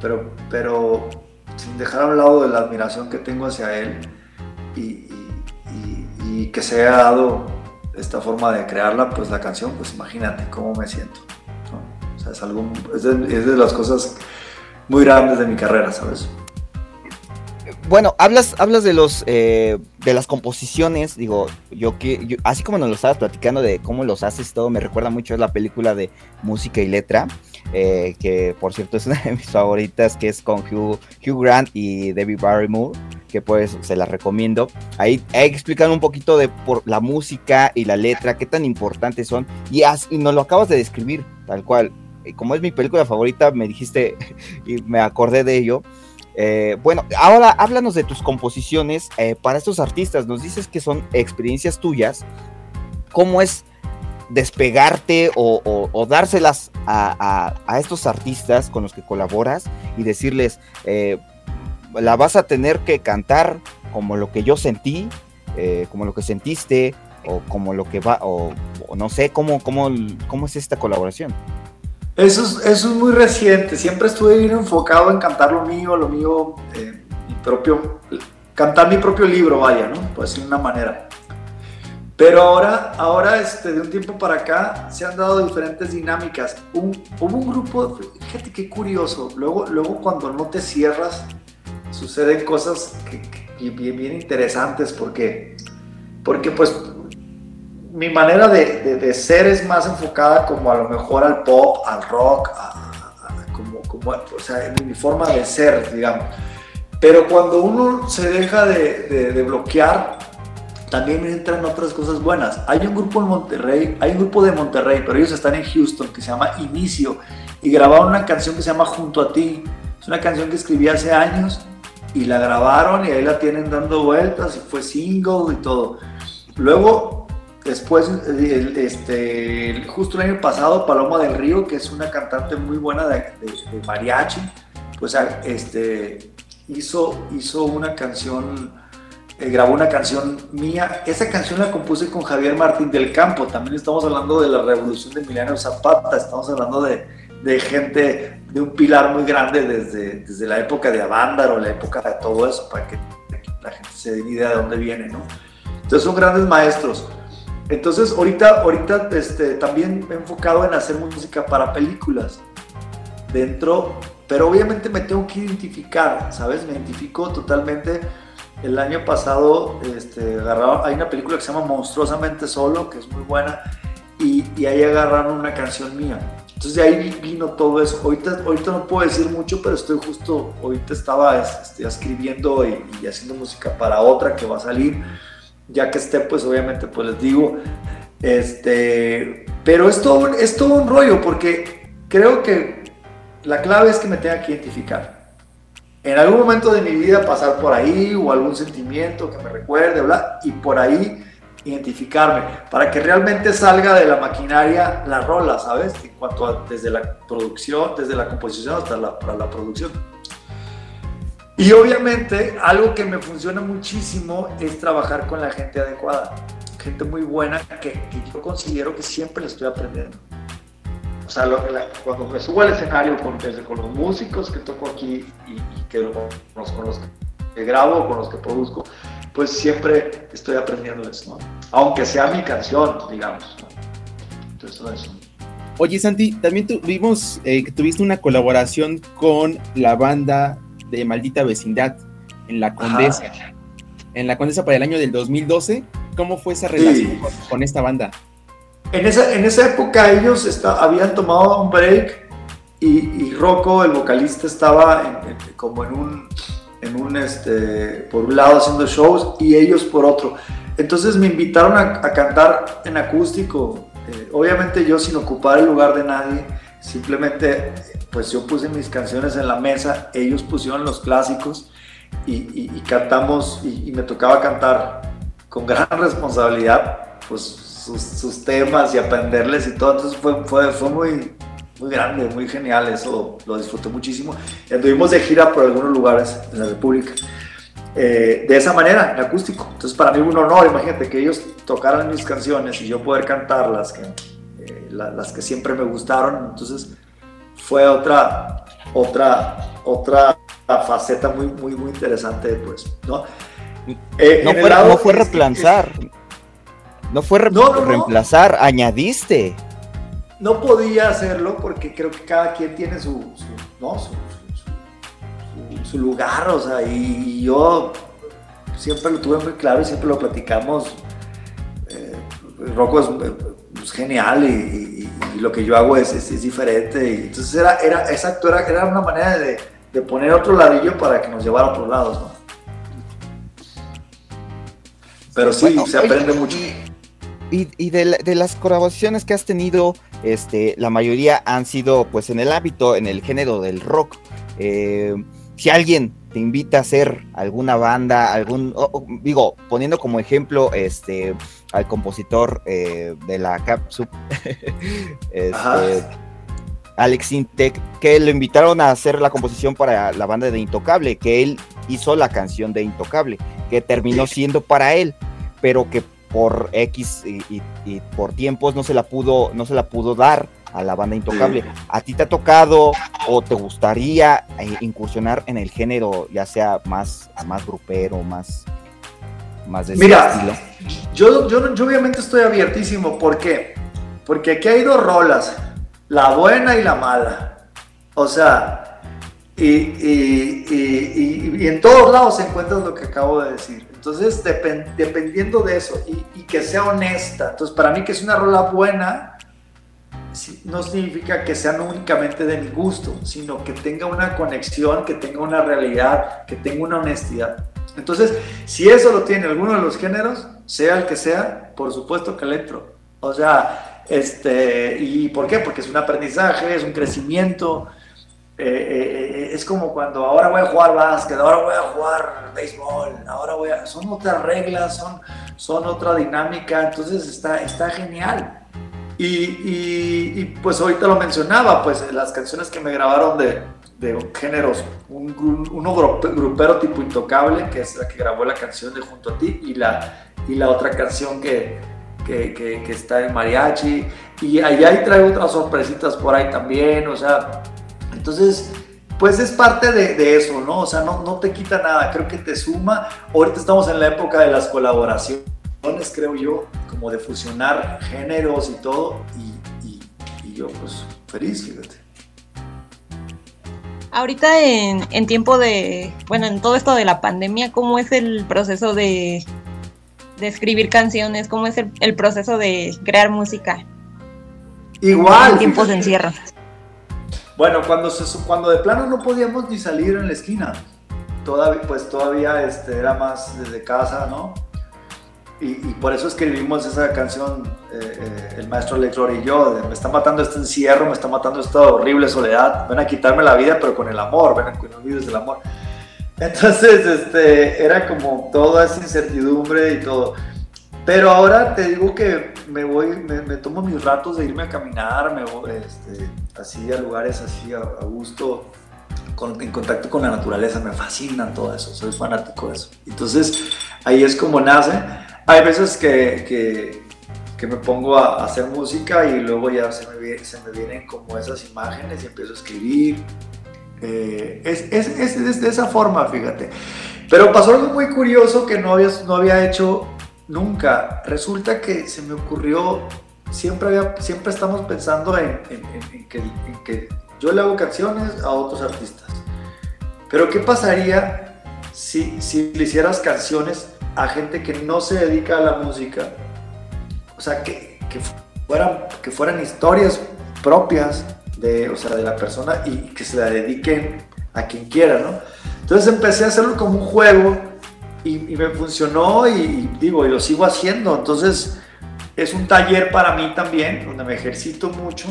pero, pero sin dejar a un lado de la admiración que tengo hacia él y, y- que se haya dado esta forma de crearla, pues la canción, pues imagínate cómo me siento. ¿no? O sea, es, algo, es, de, es de las cosas muy grandes de mi carrera, ¿sabes? Bueno, hablas, hablas de los eh, de las composiciones, digo, yo que yo- así como nos lo estabas platicando de cómo los haces todo, me recuerda mucho a la película de música y letra, eh, que por cierto es una de mis favoritas, que es con Hugh, Hugh Grant y Debbie Barrymore, que pues se la recomiendo. Ahí, ahí explican un poquito de por la música y la letra, qué tan importantes son, y, y nos lo acabas de describir, tal cual. Y como es mi película favorita, me dijiste y me acordé de ello. Eh, bueno, ahora háblanos de tus composiciones eh, para estos artistas. Nos dices que son experiencias tuyas. ¿Cómo es despegarte o, dárselas a, estos artistas con los que colaboras y decirles, eh, la vas a tener que cantar como lo que yo sentí, eh, como lo que sentiste, o como lo que va, o, o no sé, cómo, cómo, cómo es esta colaboración? Eso es, eso es muy reciente. Siempre estuve bien enfocado en cantar lo mío, lo mío, eh, mi propio cantar mi propio libro, vaya, ¿no? De una manera. Pero ahora, ahora este, de un tiempo para acá, se han dado diferentes dinámicas. Un, hubo un grupo, fíjate qué curioso, luego, luego cuando no te cierras, suceden cosas que, que bien, bien, interesantes porque, porque pues mi manera de, de, de, ser es más enfocada como a lo mejor al pop, al rock, a, a, como, como, o sea, mi forma de ser, digamos. Pero cuando uno se deja de, de bloquear, también entran otras cosas buenas. Hay un grupo en Monterrey, hay un grupo de Monterrey, pero ellos están en Houston, que se llama Inicio, y grabaron una canción que se llama Junto a ti. Es una canción que escribí hace años y la grabaron y ahí la tienen dando vueltas y fue single y todo. Luego, después, este, justo el año pasado, Paloma del Río, que es una cantante muy buena de mariachi, pues este, hizo, hizo una canción eh, grabó una canción mía. Esa canción la compuse con Javier Martín del Campo. También estamos hablando de la revolución de Emiliano Zapata. Estamos hablando de, de gente, de un pilar muy grande desde, desde la época de Avándaro, la época de todo eso, para que la gente se dé idea de dónde viene, ¿no? Entonces son grandes maestros. Entonces ahorita, ahorita este, también me he enfocado en hacer música para películas. Dentro, pero obviamente me tengo que identificar, ¿sabes? Me identifico totalmente el año pasado este, agarraron, hay una película que se llama Monstruosamente Solo, que es muy buena, y, y, ahí agarraron una canción mía. Entonces de ahí vino todo eso. Ahorita, ahorita no puedo decir mucho, pero estoy justo, ahorita estaba este, escribiendo y, y, haciendo música para otra que va a salir. Ya que esté, pues obviamente, pues les digo. Este, pero es todo, es todo un rollo, porque creo que la clave es que me tenga que identificar en algún momento de mi vida pasar por ahí o algún sentimiento que me recuerde, bla, y por ahí identificarme, para que realmente salga de la maquinaria la rola, ¿sabes? En cuanto a desde la producción, desde la composición hasta la, para la producción. Y obviamente algo que me funciona muchísimo es trabajar con la gente adecuada, gente muy buena que, que yo considero que siempre le estoy aprendiendo. O sea, lo, la, cuando me subo al escenario con, desde con los músicos que toco aquí y, y que con los, con los, que grabo, con los que produzco, pues siempre estoy aprendiéndoles, ¿no? Aunque sea mi canción, digamos. ¿no? Entonces, todo eso. Oye, Santi, también tuvimos eh, que tuviste una colaboración con la banda de Maldita Vecindad en La Condesa. Ajá. En La Condesa para el año del 2012. ¿Cómo fue esa relación sí. con, con esta banda? En esa, en esa época ellos está, habían tomado un break y, y Rocco, el vocalista, estaba en, en, como en un, en un este, por un lado haciendo shows y ellos por otro. Entonces me invitaron a, a cantar en acústico, eh, obviamente yo sin ocupar el lugar de nadie, simplemente pues yo puse mis canciones en la mesa, ellos pusieron los clásicos y, y, y cantamos y, y me tocaba cantar con gran responsabilidad, pues sus, sus, temas y aprenderles y todo. Entonces fue, fue, fue muy, muy grande, muy genial. Eso lo disfruté muchísimo. Estuvimos de gira por algunos lugares en la República. Eh, de esa manera, en acústico. Entonces para mí un honor, imagínate que ellos tocaran mis canciones y yo poder cantarlas, que, eh, la, las que siempre me gustaron. Entonces fue otra, otra, otra faceta muy, muy, muy interesante, pues, ¿no? Eh, no, fue, no, fue, reemplazar. Es, no fue re no, no, reemplazar, añadiste. No podía hacerlo porque creo que cada quien tiene su, su, ¿no? su, su lugar, o sea, y yo siempre lo tuve muy claro y siempre lo platicamos. Eh, Rocco es, es genial y, y, y, lo que yo hago es, es, es diferente. Y entonces era, era, exacto, era, era una manera de, de, poner otro ladrillo para que nos llevara a otros lados, ¿no? Pero sí, bueno, se aprende oye, mucho. Y, y de, de, las colaboraciones que has tenido, este, la mayoría han sido pues en el ámbito, en el género del rock. Eh, si alguien te invita a hacer alguna banda, algún, oh, digo, poniendo como ejemplo este, al compositor eh, de la Capsup, este, Alex Intec, que lo invitaron a hacer la composición para la banda de Intocable, que él hizo la canción de Intocable, que terminó siendo para él, pero que por X y, y, y, por tiempos no se la pudo, no se la pudo dar a la banda Intocable. ¿A ti te ha tocado o te gustaría eh, incursionar en el género, ya sea más, más grupero, más, más de Mira, estilo? yo, yo, yo obviamente estoy abiertísimo. ¿Por qué? Porque aquí hay dos rolas, la buena y la mala. O sea, y, y- y- y- y en todos lados encuentras lo que acabo de decir. Entonces, depen- dependiendo de eso y, que sea honesta. Entonces, para mí que es una rola buena, no significa que sean únicamente de mi gusto, sino que tenga una conexión, que tenga una realidad, que tenga una honestidad. Entonces, si eso lo tiene alguno de los géneros, sea el que sea, por supuesto que le entro. O sea, este, ¿y por qué? Porque es un aprendizaje, es un crecimiento. Eh, eh, eh, es como cuando ahora voy a jugar básquet, ahora voy a jugar béisbol, ahora voy a... Son otras reglas, son, son otra dinámica, entonces está, está genial. Y, y- y, pues ahorita lo mencionaba, pues las canciones que me grabaron de, de géneros, un, gru- uno grupe- grupero tipo Intocable, que es la que grabó la canción de Junto a ti, y la, y la otra canción que, que, que- que está en mariachi, y allá ahí traigo otras sorpresitas por ahí también, o sea, entonces, pues es parte de, de eso, ¿no? O sea, no, no te quita nada, creo que te suma. Ahorita estamos en la época de las colaboraciones, creo yo, como de fusionar géneros y todo, y, y- y yo pues feliz, fíjate. Ahorita en, en tiempo de, bueno, en todo esto de la pandemia, ¿cómo es el proceso de, de escribir canciones? ¿Cómo es el, el proceso de crear música? Igual. En tiempos de encierro. Bueno, cuando, se, cuando de plano no podíamos ni salir en la esquina, todavía, pues todavía este, era más desde casa, ¿no? Y, y por eso escribimos esa canción, eh, eh, el maestro Lector y yo, de, me está matando este encierro, me está matando esta horrible soledad, ven a quitarme la vida, pero con el amor, ven a que no olvides el amor. Entonces, este, era como toda esa incertidumbre y todo. Pero ahora te digo que me voy, me, me tomo mis ratos de irme a caminar, me voy este, así a lugares así a, a gusto, con- en contacto con la naturaleza, me fascina todo eso, soy fanático de eso. Entonces ahí es como nace. Hay veces que, que, que me pongo a, a hacer música y luego ya se me, se me vienen como esas imágenes y empiezo a escribir. Eh, es, es, es- es de esa forma, fíjate. Pero pasó algo muy curioso que no había, no había hecho nunca. Resulta que se me ocurrió, siempre, siempre estamos pensando en, que, yo le hago canciones a otros artistas. Pero ¿qué pasaría si, si le hicieras canciones a gente que no se dedica a la música? O sea, que, que fueran, que fueran historias propias de, o sea, de la persona y que se la dediquen a quien quiera, ¿no? Entonces empecé a hacerlo como un juego y, y me funcionó y, y digo, y lo sigo haciendo. Entonces es un taller para mí también, donde me ejercito mucho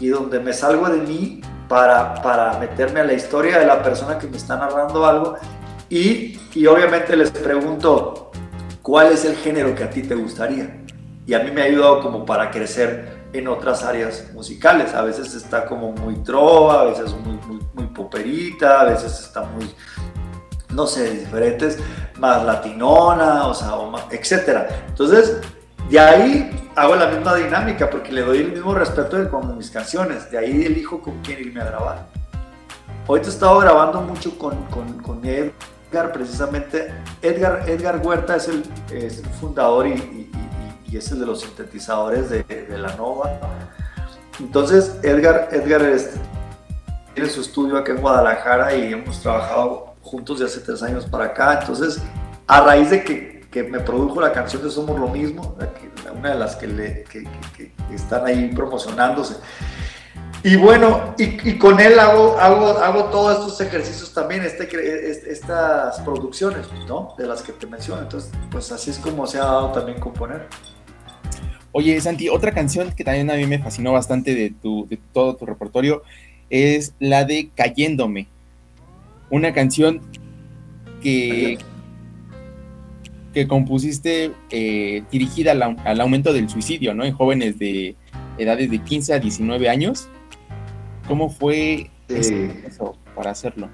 y donde me salgo de mí para, para meterme a la historia de la persona que me está narrando algo y, y obviamente les pregunto, ¿cuál es el género que a ti te gustaría? Y a mí me ha ayudado como para crecer en otras áreas musicales. A veces está como muy trova, a veces muy, muy, muy poperita, a veces está muy, no sé, diferentes, más latinona, o sea, etcétera. Entonces, de ahí hago la misma dinámica porque le doy el mismo respeto de como mis canciones. De ahí elijo con quién irme a grabar. Ahorita he estado grabando mucho con, con, Edgar, precisamente. Edgar, Edgar Huerta es el, es el fundador y, y- es el de los sintetizadores de, la Nova. Entonces, Edgar, Edgar es- tiene su estudio acá en Guadalajara y hemos trabajado juntos de hace tres años para acá. Entonces, a raíz de que, que me produjo la canción de Somos lo Mismo, una de las que, le- que- que- que están ahí promocionándose. Y bueno, y, y con él hago, hago, hago todos estos ejercicios también, este, cre- est- estas producciones, ¿no? De las que te menciono. Entonces, pues así es como se ha dado también componer. Oye, Santi, otra canción que también a mí me fascinó bastante de, tu, de todo tu repertorio es la de Cayéndome. Una canción que, que compusiste eh, dirigida al, au- al aumento del suicidio, ¿no? En jóvenes de edades de 15 a 19 años. ¿Cómo fue ese proceso para hacerlo?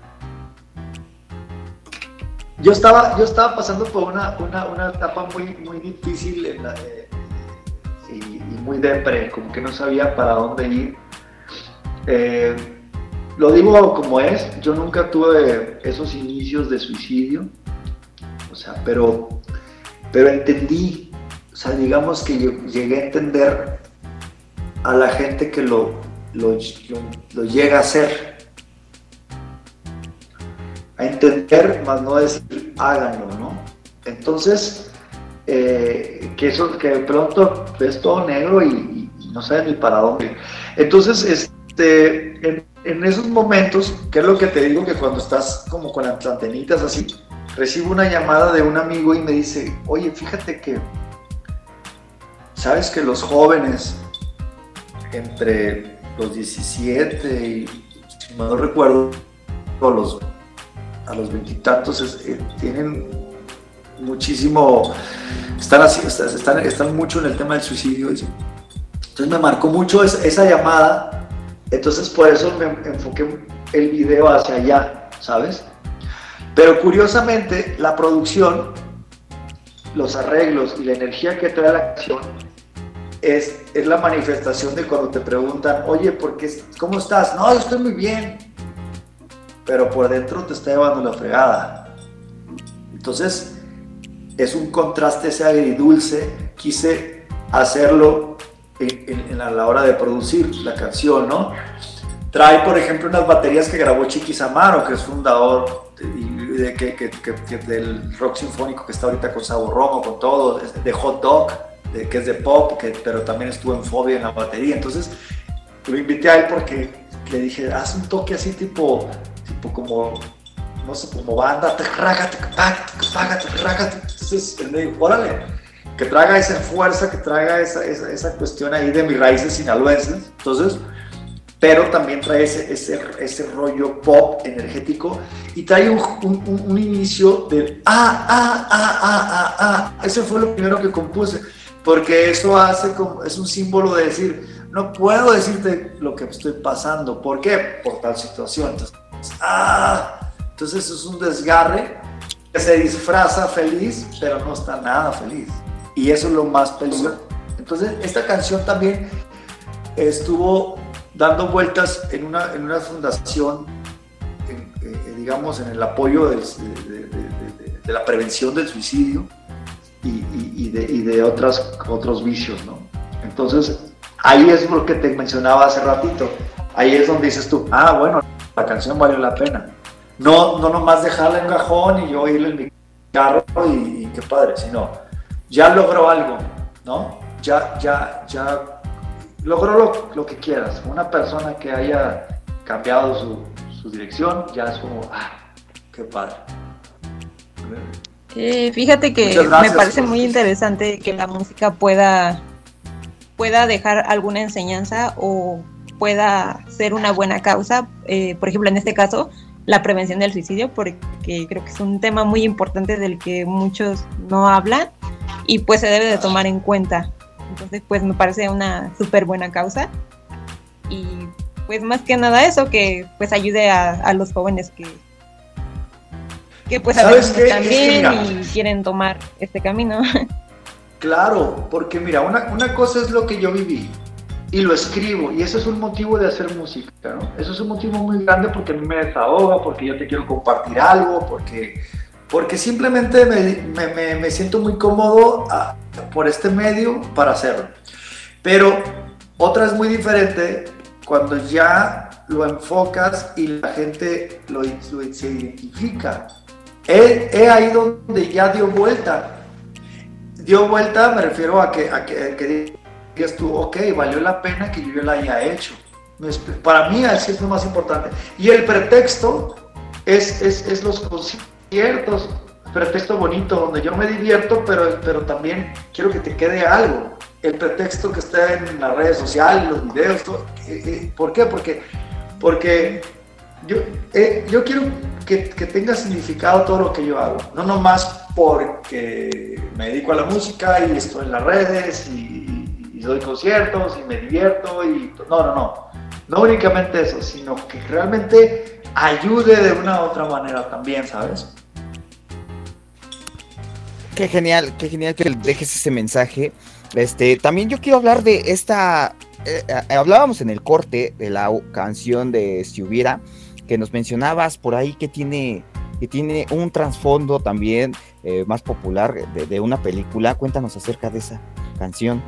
Yo estaba, yo estaba pasando por una, una, una etapa muy, muy difícil en la- eh, y, y muy depre, como que no sabía para dónde ir. Eh, lo digo como es, yo nunca tuve esos inicios de suicidio, o sea, pero, pero entendí, o sea, digamos que yo llegué a entender a la gente que lo, lo, llega a hacer. A entender, más no decir háganlo, ¿no? Entonces, eh, que eso, que de pronto ves todo negro y, no sabes ni para dónde. Entonces, este, en, en, esos momentos, que es lo que te digo, que cuando estás como con las antenitas así, recibo una llamada de un amigo y me dice, oye, fíjate que, sabes que los jóvenes entre los 17 y, si no recuerdo, a los a los veintitantos eh, tienen muchísimo, están, así, están, están mucho en el tema del suicidio. Entonces me marcó mucho esa, esa llamada, entonces por eso me enfoqué el video hacia allá, ¿sabes? Pero curiosamente, la producción, los arreglos y la energía que trae la acción es, es la manifestación de cuando te preguntan, oye, ¿por qué, ¿cómo estás? No, yo estoy muy bien, pero por dentro te está llevando la fregada. Entonces, es un contraste ese agridulce. Quise hacerlo en, a la hora de producir la canción, ¿no? Trae, por ejemplo, unas baterías que grabó Chiquis Amaro, que es fundador de, que, que, del rock sinfónico que está ahorita con Sabor Romo, con todo, de Hot Dog, que es de pop, pero también estuvo en Fobia en la batería. Entonces, lo invité a él porque le dije, haz un toque así tipo, tipo como no sé, como banda, entonces él me dijo, órale, que traiga esa fuerza, que traiga esa, esa, esa cuestión ahí de mis raíces sinaloenses, entonces, pero también trae ese, ese, ese rollo pop energético y trae un, un, un, inicio de ah, ah, ah, ah, ah, ah, ese fue lo primero que compuse, porque eso hace como, es un símbolo de decir, no puedo decirte lo que estoy pasando, ¿por qué? Por tal situación, entonces, ah, entonces es un desgarre que se disfraza feliz, pero no está nada feliz. Y eso es lo más peligroso. Entonces esta canción también estuvo dando vueltas en una, en una fundación, eh, digamos, en el apoyo de, la prevención del suicidio y, y, de, y de otras, otros vicios, ¿no? Entonces, ahí es lo que te mencionaba hace ratito. Ahí es donde dices tú, ah, bueno, la canción vale la pena. No, no nomás dejarla en cajón y yo irle en mi carro y, qué padre, sino ya logró algo, ¿no? Ya, ya, ya logró lo, lo, que quieras. Una persona que haya cambiado su, su dirección, ya es como, ah, qué padre. Eh, fíjate que me parece muy interesante que la música pueda, pueda dejar alguna enseñanza o pueda ser una buena causa. Eh, por ejemplo, en este caso, la prevención del suicidio, porque creo que es un tema muy importante del que muchos no hablan y pues se debe de tomar en cuenta. Entonces, pues me parece una súper buena causa y pues más que nada eso, que pues ayude a, los jóvenes que, que pues a veces también y quieren tomar este camino. Claro, porque mira, una, una cosa es lo que yo viví, y lo escribo. Y eso es un motivo de hacer música, ¿no? Eso es un motivo muy grande porque a mí me desahoga, porque yo te quiero compartir algo, porque, porque simplemente me, me, me siento muy cómodo a, por este medio para hacerlo. Pero otra es muy diferente cuando ya lo enfocas y la gente lo, se identifica. He, ahí donde ya dio vuelta. Dio vuelta, me refiero a que, a que, que digas tú, ok, valió la pena que yo la haya hecho. Para mí es lo más importante. Y el pretexto es, es, es los conciertos, pretexto bonito, donde yo me divierto, pero, pero también quiero que te quede algo. El pretexto que está en las redes sociales, los videos, todo. Eh, eh, ¿por qué? Porque, porque yo, eh, yo quiero que, que, tenga significado todo lo que yo hago, no nomás porque me dedico a la música y estoy en las redes y, doy conciertos y me divierto y no, no, no. No únicamente eso, sino que realmente ayude de una u otra manera también, ¿sabes? Qué genial, qué genial que dejes ese mensaje. Este, también yo quiero hablar de esta eh, eh, hablábamos en el corte de la canción de Si hubiera, que nos mencionabas por ahí que tiene, que tiene un trasfondo también eh, más popular de, una película. Cuéntanos acerca de esa canción.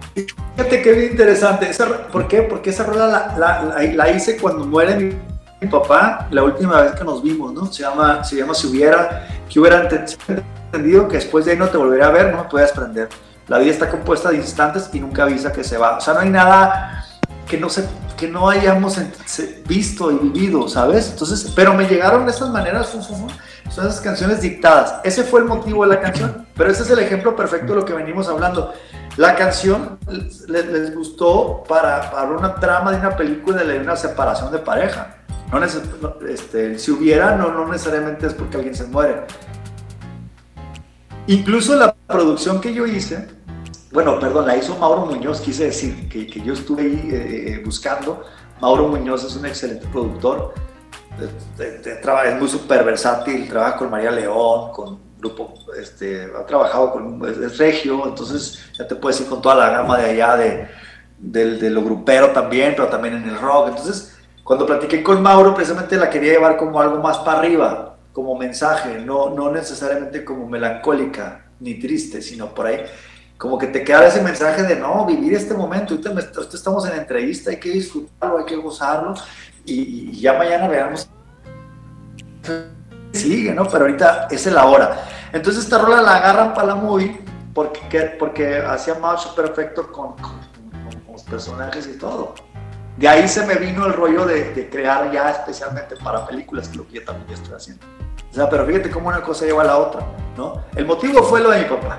Fíjate que bien interesante. Esa, ¿Por qué? Porque esa rola la, hice cuando muere mi, papá, la última vez que nos vimos, ¿no? Se llama, se llama Si hubiera, que hubiera entendido que después de ahí no te volvería a ver, no me puedes prender. La vida está compuesta de instantes y nunca avisa que se va. O sea, no hay nada que no, se, que no hayamos visto y vivido, ¿sabes? Entonces, pero me llegaron de estas maneras, son esas canciones dictadas. Ese fue el motivo de la canción, pero ese es el ejemplo perfecto de lo que venimos hablando. La canción les, les gustó para, para, una trama de una película de una separación de pareja. No este, si hubiera, no, no necesariamente es porque alguien se muere. Incluso la producción que yo hice, bueno, perdón, la hizo Mauro Muñoz, quise decir que, yo estuve ahí eh, buscando. Mauro Muñoz es un excelente productor, de, es muy súper versátil, trabaja con María León, con grupo, este, ha trabajado con, es, regio, entonces ya te puedes ir con toda la gama de allá de, de, de lo grupero también, pero también en el rock. Entonces, cuando platiqué con Mauro, precisamente la quería llevar como algo más para arriba, como mensaje, no, no necesariamente como melancólica ni triste, sino por ahí como que te queda ese mensaje de no, vivir este momento, ahorita, estamos en entrevista, hay que disfrutarlo, hay que gozarlo y, y, ya mañana veamos sigue, ¿no? Pero ahorita es el ahora. Entonces esta rola la agarran para la movie porque, porque hacía match perfecto con, con, con, los personajes y todo. De ahí se me vino el rollo de, de, crear ya especialmente para películas, que lo que yo también estoy haciendo. O sea, pero fíjate cómo una cosa lleva a la otra, ¿no? El motivo fue lo de mi papá.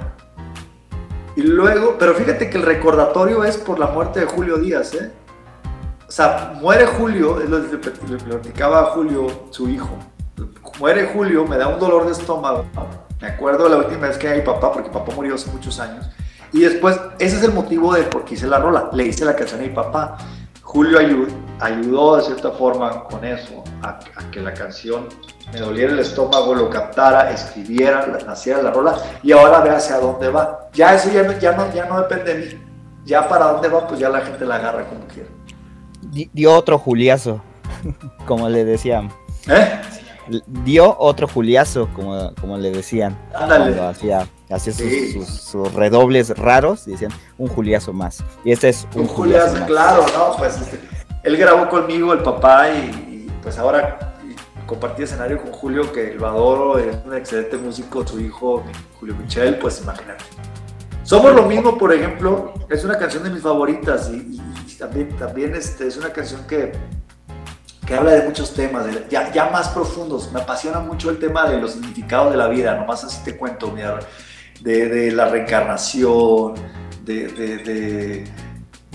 Y luego, pero fíjate que el recordatorio es por la muerte de Julio Díaz, ¿eh? O sea, muere Julio, es lo que le platicaba a Julio, su hijo. Muere Julio, me da un dolor de estómago. Me acuerdo la última vez que mi papá, porque papá murió hace muchos años. Y después, ese es el motivo de por qué hice la rola. Le hice la canción a mi papá. Julio ayudó, ayudó de cierta forma con eso, a, a que la canción me doliera el estómago, lo captara, escribiera, naciera la rola y ahora ve hacia dónde va. Ya eso ya no, ya no, ya no depende de mí. Ya para dónde va, pues ya la gente la agarra como quiera. Dio otro Juliazo, como le decían. ¿Eh? Dio otro Juliazo, como, como le decían. Ándale. Hacía, hacía sí. sus, sus, sus, redobles raros, decían un Juliazo más. Y este es un, un Juliazo, Juliazo claro, ¿no? Pues este, él grabó conmigo, el papá, y pues ahora compartí escenario con Julio, que lo adoro, es un excelente músico, su hijo Julio Michel, pues imagínate. Somos lo mismo, por ejemplo, es una canción de mis favoritas y, también, también este, es una canción que, que habla de muchos temas, ya, ya, más profundos. Me apasiona mucho el tema de los significados de la vida, nomás así te cuento, de, la reencarnación, de,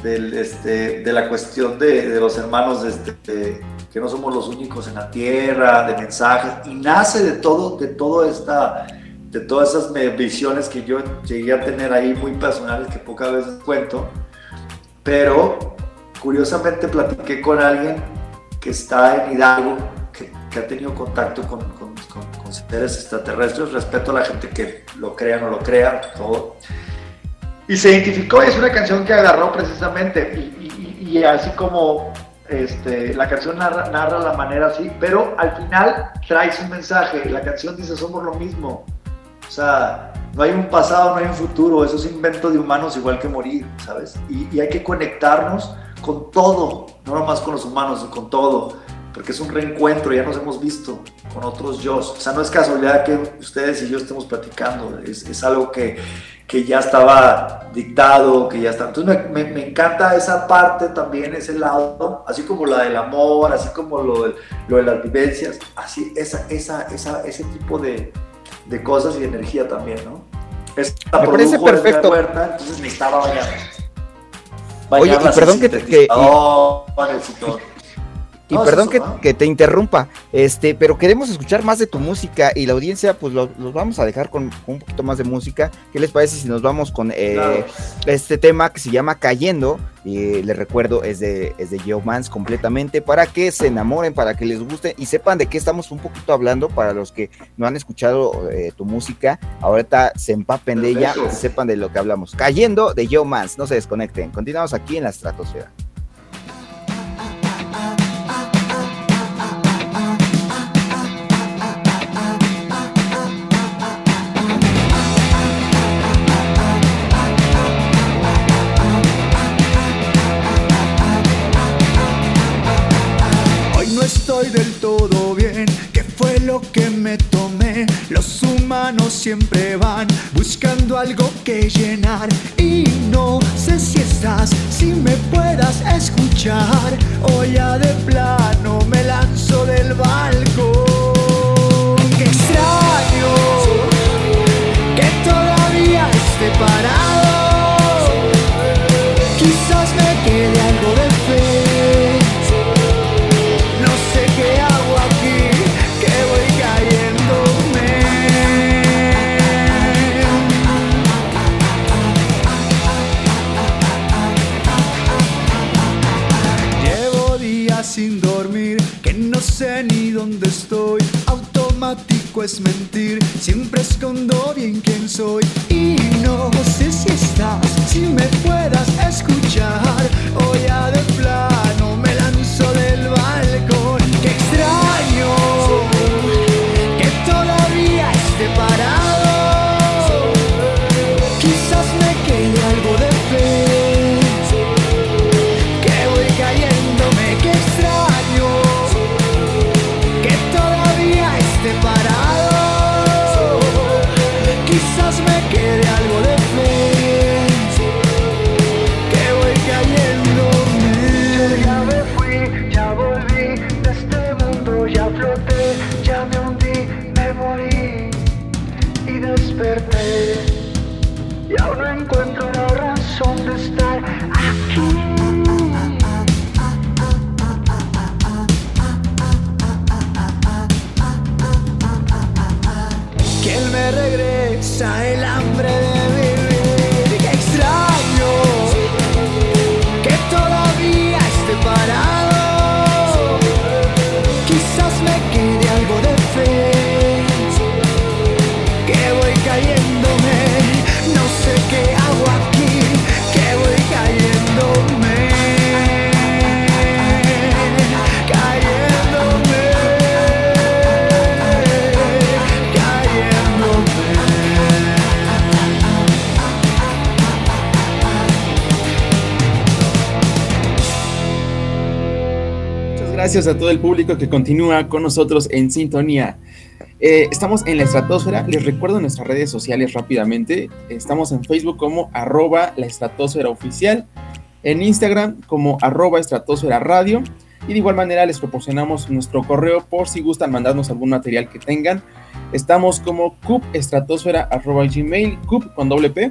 este, de la cuestión de, de los hermanos, este, que no somos los únicos en la tierra, de mensajes, y nace de todo, de todo esta, de todas esas visiones que yo llegué a tener ahí muy personales que pocas veces cuento, pero curiosamente platiqué con alguien que está en Hidalgo, que, que ha tenido contacto con, con, con, con seres extraterrestres, respeto a la gente que lo crea o no lo crea, todo. Y se identificó, es una canción que agarró precisamente, y, y, y así como este, la canción narra, la manera así, pero al final trae un mensaje, la canción dice somos lo mismo, o sea, no hay un pasado, no hay un futuro, eso es invento de humanos igual que morir, ¿sabes? Y, y hay que conectarnos con todo, no nomás con los humanos, con todo, porque es un reencuentro, ya nos hemos visto con otros yo, o sea, no es casualidad que ustedes y yo estemos platicando, es, es algo que que ya estaba dictado, que ya está. Entonces me, me, me, encanta esa parte también, ese lado, así como la del amor, así como lo de, lo de las vivencias, así, esa, esa, esa, ese tipo de, de cosas y de energía también, ¿no? Es, me parece perfecto. Huerta, entonces necesitaba bañar. Oye, y perdón que, que, que y no, perdón que, que, te interrumpa, este, pero queremos escuchar más de tu música y la audiencia, pues los lo vamos a dejar con, con, un poquito más de música. ¿Qué les parece si nos vamos con eh, claro. este tema que se llama Cayendo? Y les recuerdo, es de, es de Joe Mans completamente, para que se enamoren, para que les guste y sepan de qué estamos un poquito hablando, para los que no han escuchado eh, tu música, ahorita se empapen Perfecto. de ella y sepan de lo que hablamos. Cayendo de Joe Mans, no se desconecten. Continuamos aquí en la estratosfera. Siempre van buscando algo que llenar. Y no sé si estás, si me puedas escuchar. O ya de plano me lanzo del balcón. Es mentir, siempre escondo bien quién soy. Y no sé si estás, si me puedas escuchar. O ya de plano desperté. Y aún no encuentro gracias a todo el público que continúa con nosotros en sintonía. Eh, estamos en la estratosfera. Les recuerdo nuestras redes sociales rápidamente. Estamos en Facebook como arroba la estratosfera oficial, en Instagram como arroba estratosfera radio. Y de igual manera les proporcionamos nuestro correo por si gustan mandarnos algún material que tengan. Estamos como cupestratosfera arroba gmail, cup con doble P.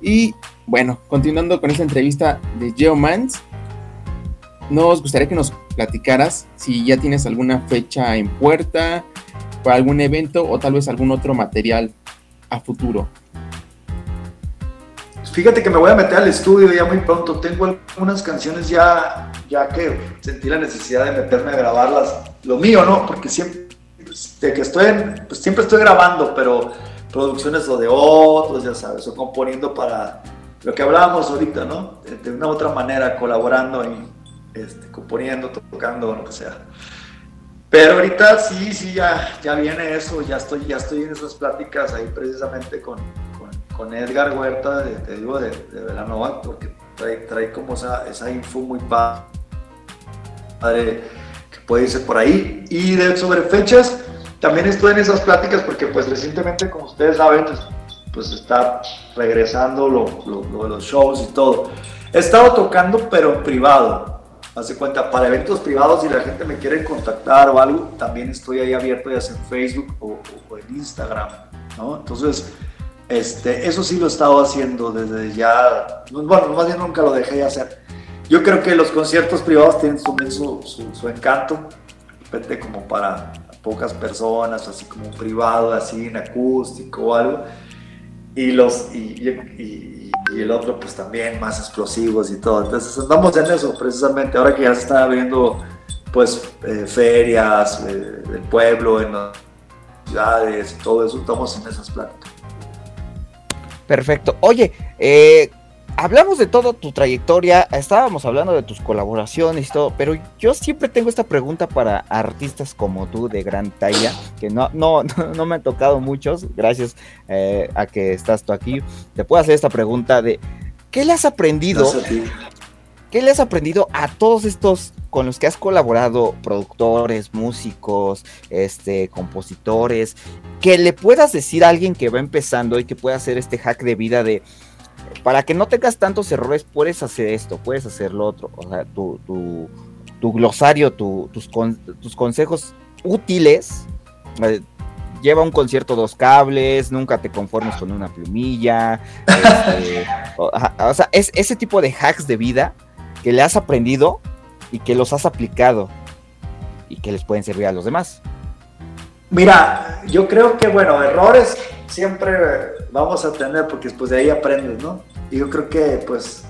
Y bueno, continuando con esta entrevista de Geomans, nos gustaría que nos platicaras si ya tienes alguna fecha en puerta para algún evento o tal vez algún otro material a futuro. Fíjate que me voy a meter al estudio ya muy pronto. Tengo algunas canciones ya, ya que sentí la necesidad de meterme a grabarlas. Lo mío, ¿no? Porque siempre, de que estoy en- pues siempre estoy grabando, pero producciones o de otros, ya sabes, o componiendo para lo que hablábamos ahorita, ¿no? De, de una u otra manera, colaborando y este, componiendo, tocando, lo que sea. Pero ahorita sí, sí, ya, ya viene eso, ya estoy, ya estoy en esas pláticas ahí precisamente con, con, con Edgar Huerta, de, te digo, de, de Velanova, porque trae, trae como esa, esa info muy pa- padre que puede irse por ahí. Y de, sobre fechas, también estoy en esas pláticas porque pues recientemente, como ustedes saben, pues, pues está regresando lo, lo- lo de los shows y todo. He estado tocando, pero en privado. Hace cuenta, para eventos privados, si la gente me quiere contactar o algo, también estoy ahí abierto, ya sea en Facebook o, en Instagram, ¿no? Entonces, este, eso sí lo he estado haciendo desde ya, bueno, más bien nunca lo dejé de hacer. Yo creo que los conciertos privados tienen su, su, su, encanto, de repente como para pocas personas, así como privado, así en acústico o algo, y los el otro pues también más explosivos y todo. Entonces andamos en eso precisamente, ahora que ya se están abriendo pues eh, ferias eh, del pueblo, en las ciudades y todo eso, estamos en esas pláticas. Perfecto. Oye, eh, hablamos de toda tu trayectoria, estábamos hablando de tus colaboraciones y todo, pero yo siempre tengo esta pregunta para artistas como tú de gran talla, que no, no, no, me han tocado muchos, gracias eh, a que estás tú aquí. Te puedo hacer esta pregunta de, ¿qué le has aprendido? ¿qué le has aprendido a todos estos con los que has colaborado, productores, músicos, este, compositores, que le puedas decir a alguien que va empezando y que pueda hacer este hack de vida de para que no tengas tantos errores, puedes hacer esto, puedes hacer lo otro. O sea, tu, tu, tu glosario, tu, tus, tus consejos útiles. Eh, lleva un concierto dos cables, nunca te conformes con una plumilla. Este, o, sea, es ese tipo de hacks de vida que le has aprendido y que los has aplicado y que les pueden servir a los demás. Mira, yo creo que, bueno, errores siempre vamos a tener porque después de ahí aprendes, ¿no? Y yo creo que, pues,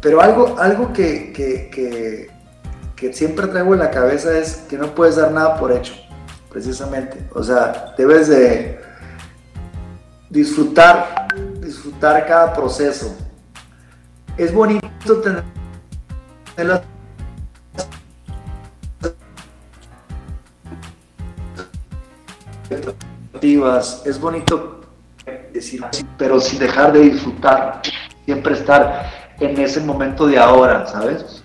pero algo, algo que, que, que, que siempre traigo en la cabeza es que no puedes dar nada por hecho, precisamente. O sea, debes de disfrutar, disfrutar cada proceso. Es bonito tener las es bonito decir pero sin dejar de disfrutar, siempre estar en ese momento de ahora, ¿sabes?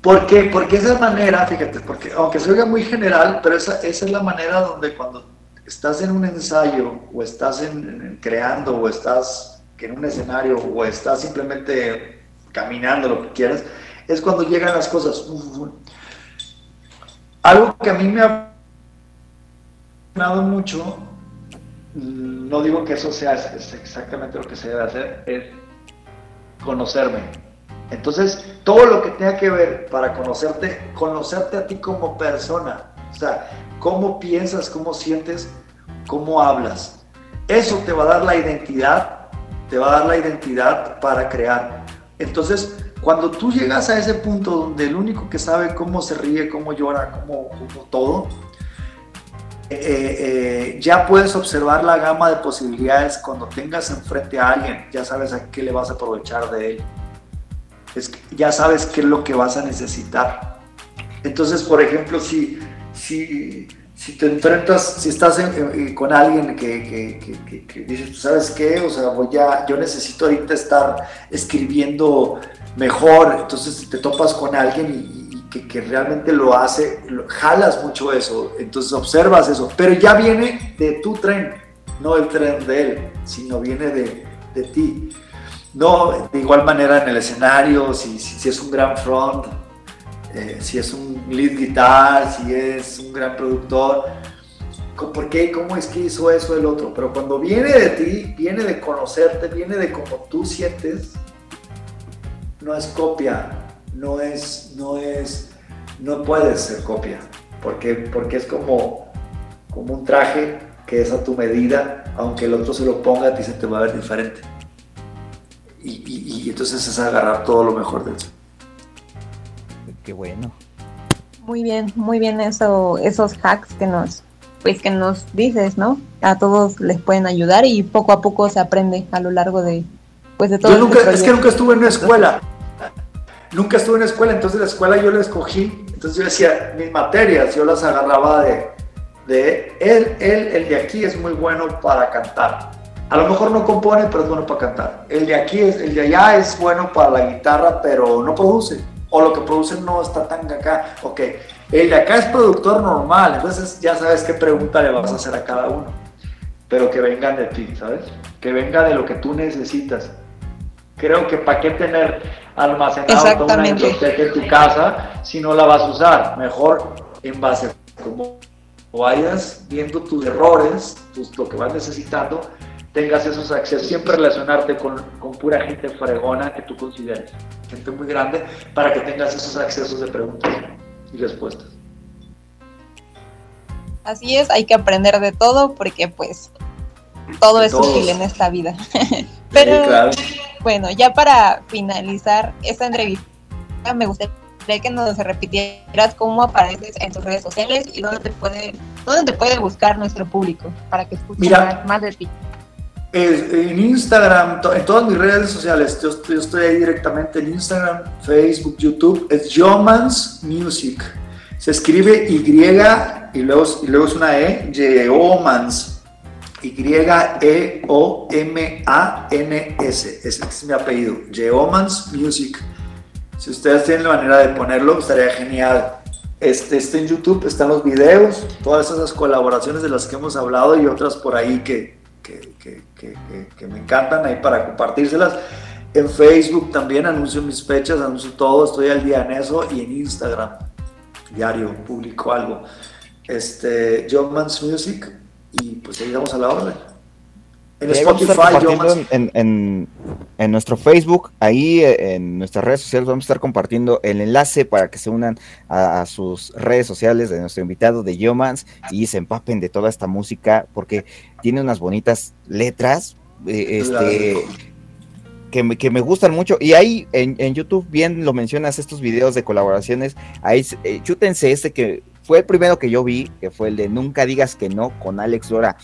¿Por qué? Porque esa manera, fíjate, porque aunque se oiga muy general, pero esa, esa es la manera donde cuando estás en un ensayo o estás en, en, creando o estás en un escenario o estás simplemente caminando, lo que quieras, es cuando llegan las cosas. Algo que a mí me ha mucho, no digo que eso sea es exactamente lo que se debe hacer, es conocerme. Entonces, todo lo que tenga que ver para conocerte, conocerte a ti como persona, o sea, cómo piensas, cómo sientes, cómo hablas. Eso te va a dar la identidad, te va a dar la identidad para crear. Entonces, cuando tú llegas a ese punto donde el único que sabe cómo se ríe, cómo llora, cómo, cómo todo, eh, eh, ya puedes observar la gama de posibilidades cuando tengas enfrente a alguien, ya sabes a qué le vas a aprovechar de él. Ya sabes qué es lo que vas a necesitar. Entonces, por ejemplo, si, si, si te enfrentas, si estás con alguien que, que, que, dices, ¿sabes qué? O sea, voy ya, yo necesito ahorita estar escribiendo mejor, entonces te topas con alguien y, que, que, realmente lo hace, lo, jalas mucho eso, entonces observas eso, pero ya viene de tu tren, no el tren de él, sino viene de, de ti. No, de igual manera en el escenario, si, si, si es un gran front, eh, si es un lead guitar, si es un gran productor, ¿por qué? ¿Cómo es que hizo eso el otro? Pero cuando viene de ti, viene de conocerte, viene de cómo tú sientes, no es copia, no es, no es, no puedes ser copia, porque, porque es como, como un traje que es a tu medida, aunque el otro se lo ponga, a ti se te va a ver diferente. Y, y, y entonces es agarrar todo lo mejor de eso. Qué bueno. Muy bien, muy bien eso, esos hacks que nos, pues que nos dices, ¿no? A todos les pueden ayudar y poco a poco se aprende a lo largo de, pues de todo. Yo nunca, este es que nunca estuve en una escuela nunca estuve en escuela, entonces la escuela yo la escogí, entonces yo decía, mis materias, yo las agarraba de, de él, él, el de aquí es muy bueno para cantar. A lo mejor no compone, pero es bueno para cantar. El de aquí, es, el de allá es bueno para la guitarra, pero no produce. O lo que produce no está tan acá. Ok, el de acá es productor normal, entonces ya sabes qué pregunta le vas a hacer a cada uno. Pero que vengan de ti, ¿sabes? Que venga de lo que tú necesitas creo que para qué tener almacenado toda una biblioteca en tu casa si no la vas a usar. Mejor en base a cómo vayas viendo tus errores, tus, lo que vas necesitando, tengas esos accesos. Siempre relacionarte con, con, pura gente fregona que tú consideres, gente muy grande, para que tengas esos accesos de preguntas y respuestas. Así es, hay que aprender de todo porque pues todo de es todos. útil en esta vida. Pero sí, claro. Bueno, ya para finalizar esta entrevista, me gustaría que nos repitieras cómo apareces en tus redes sociales y dónde te puede, dónde te puede buscar nuestro público para que escuchen Mira, más de ti. En Instagram, en todas mis redes sociales, yo estoy, yo estoy ahí directamente en Instagram, Facebook, YouTube, es Jomans Music. Se escribe Y y luego, y luego es una E, Jomans y-E-O-M-A-N-S. Ese es mi apellido. Geomans Music. Si ustedes tienen la manera de ponerlo, estaría genial. Este, este en YouTube están los videos, todas esas colaboraciones de las que hemos hablado y otras por ahí que, que, que, que, me encantan ahí para compartírselas. En Facebook también anuncio mis fechas, anuncio todo, estoy al día en eso y en Instagram, diario, publico algo. Este, Music y pues ahí damos a la orden. En Spotify, en, en, en, en, nuestro Facebook, ahí eh, en nuestras redes sociales vamos a estar compartiendo el enlace para que se unan a, a sus redes sociales de nuestro invitado de Yomans y se empapen de toda esta música porque tiene unas bonitas letras. Eh, este, que me, que me, gustan mucho. Y ahí en, en, YouTube, bien lo mencionas, estos videos de colaboraciones. Ahí, eh, chútense este que fue el primero que yo vi, que fue el de Nunca digas que no con Alex Lora.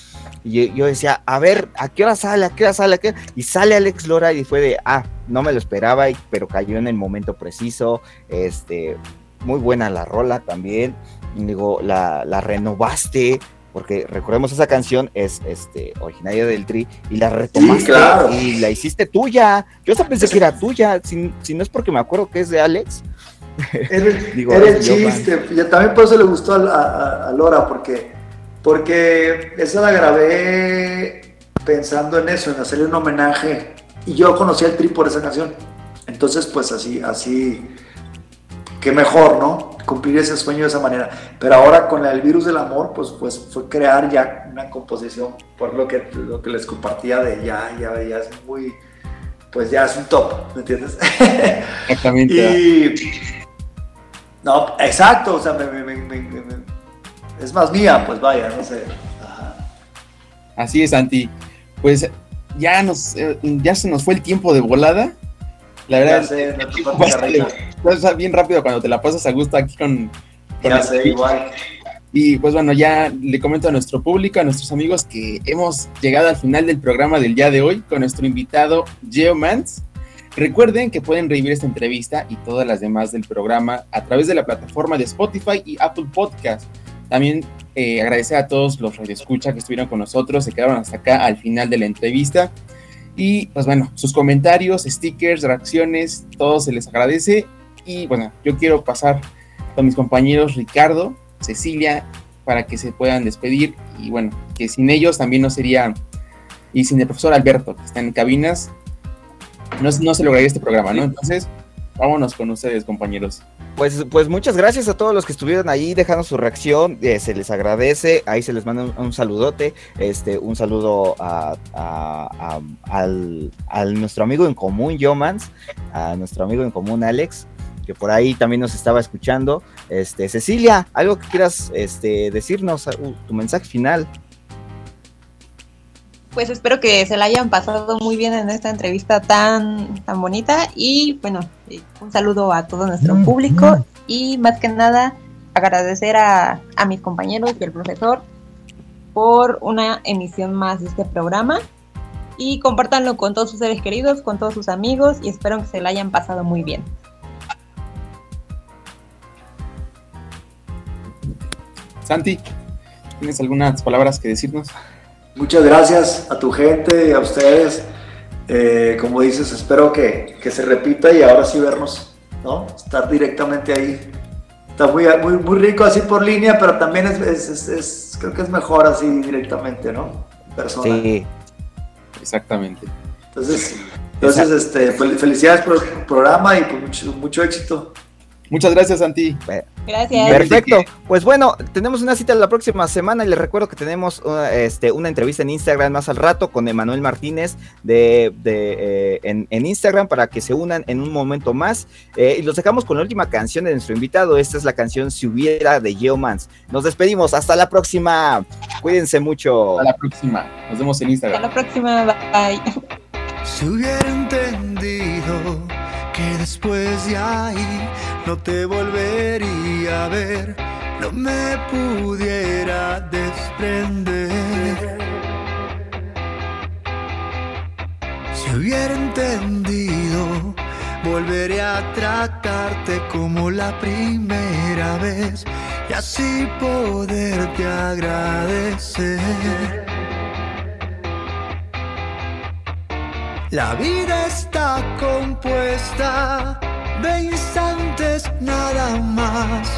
Y yo decía, a ver, ¿a qué hora sale? ¿A qué hora sale? ¿A qué? Y sale Alex Lora y fue de, ah, no me lo esperaba, pero cayó en el momento preciso. Este, muy buena la rola también. Y digo, la, la renovaste, porque recordemos esa canción es este originaria del Tri y la retomaste sí, claro. y la hiciste tuya. Yo hasta pensé que era tuya, si, si, no es porque me acuerdo que es de Alex. Era, Digo, era el chiste, y también por eso le gustó a, a, a, Lora, porque, porque esa la grabé pensando en eso, en hacerle un homenaje, y yo conocí al Tri por esa canción. Entonces, pues así, así, qué mejor, ¿no? Cumplir ese sueño de esa manera. Pero ahora con el virus del amor, pues, pues fue crear ya una composición, por lo que, lo que les compartía de ya, ya, ya es muy, pues ya es un top, ¿me entiendes? Exactamente. y, no, exacto, o sea, me, me, me, es más mía, pues vaya, no sé. Ajá. Así es, Santi. Pues ya nos, eh, ya se nos fue el tiempo de volada. La verdad, ya sé, no pasa bien rápido cuando te la pasas a gusto aquí con. con ya sé, igual. Y pues bueno, ya le comento a nuestro público, a nuestros amigos, que hemos llegado al final del programa del día de hoy con nuestro invitado Geomans. Recuerden que pueden revivir esta entrevista y todas las demás del programa a través de la plataforma de Spotify y Apple Podcast. También eh, agradecer a todos los radioescuchas que estuvieron con nosotros, se quedaron hasta acá al final de la entrevista. Y pues bueno, sus comentarios, stickers, reacciones, todo se les agradece. Y bueno, yo quiero pasar con mis compañeros Ricardo, Cecilia, para que se puedan despedir. Y bueno, que sin ellos también no sería, y sin el profesor Alberto, que está en cabinas, no, no se lograría este programa, ¿no? Entonces, vámonos con ustedes, compañeros. Pues, pues muchas gracias a todos los que estuvieron ahí dejando su reacción, eh, se les agradece, ahí se les manda un, un saludote, este, un saludo a, a, a, al, al, nuestro amigo en común, Yomans, a nuestro amigo en común, Alex, que por ahí también nos estaba escuchando. Este, Cecilia, algo que quieras este, decirnos, uh, tu mensaje final pues espero que se la hayan pasado muy bien en esta entrevista tan, tan bonita y bueno, un saludo a todo nuestro público y más que nada agradecer a, a mis compañeros y al profesor por una emisión más de este programa y compártanlo con todos sus seres queridos, con todos sus amigos y espero que se la hayan pasado muy bien. Santi, ¿tienes algunas palabras que decirnos? Muchas gracias a tu gente y a ustedes. Eh, como dices, espero que, que, se repita y ahora sí vernos, ¿no? Estar directamente ahí. Está muy, muy, muy rico así por línea, pero también es, es, es, es creo que es mejor así directamente, ¿no? Persona. Sí, exactamente. Entonces, entonces este, felicidades por el programa y por mucho, mucho éxito. Muchas gracias, Santi. Gracias. Perfecto. Pues bueno, tenemos una cita la próxima semana y les recuerdo que tenemos una, este, una entrevista en Instagram más al rato con Emanuel Martínez de, de eh, en, en, Instagram para que se unan en un momento más. Eh, y los dejamos con la última canción de nuestro invitado. Esta es la canción Si hubiera de Geomans. Nos despedimos. Hasta la próxima. Cuídense mucho. Hasta la próxima. Nos vemos en Instagram. Hasta la próxima. Bye. Si hubiera entendido después de ahí no te volvería a ver, no me pudiera desprender. Si hubiera entendido, volveré a tratarte como la primera vez y así poderte agradecer. La vida está compuesta de instantes nada más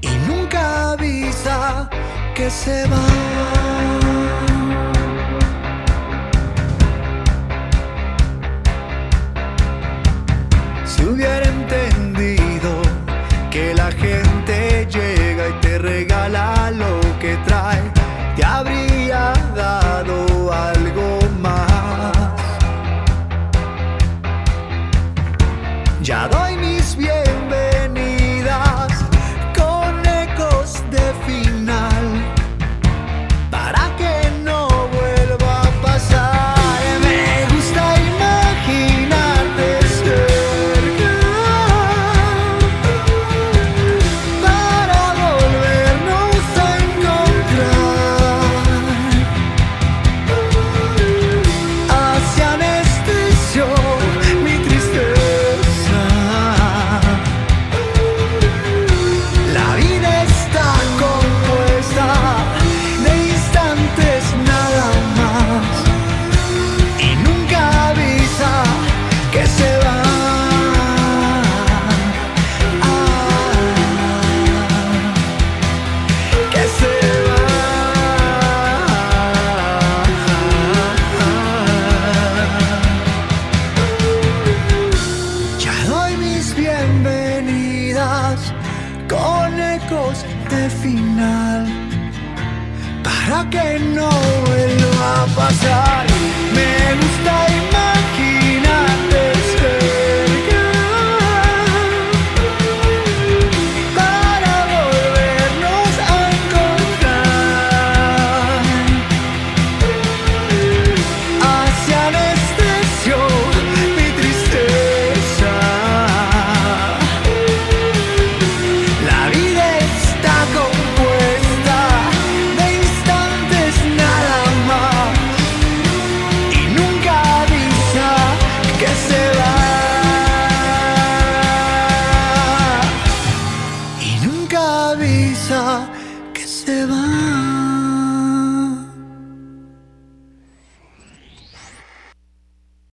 y nunca avisa que se va.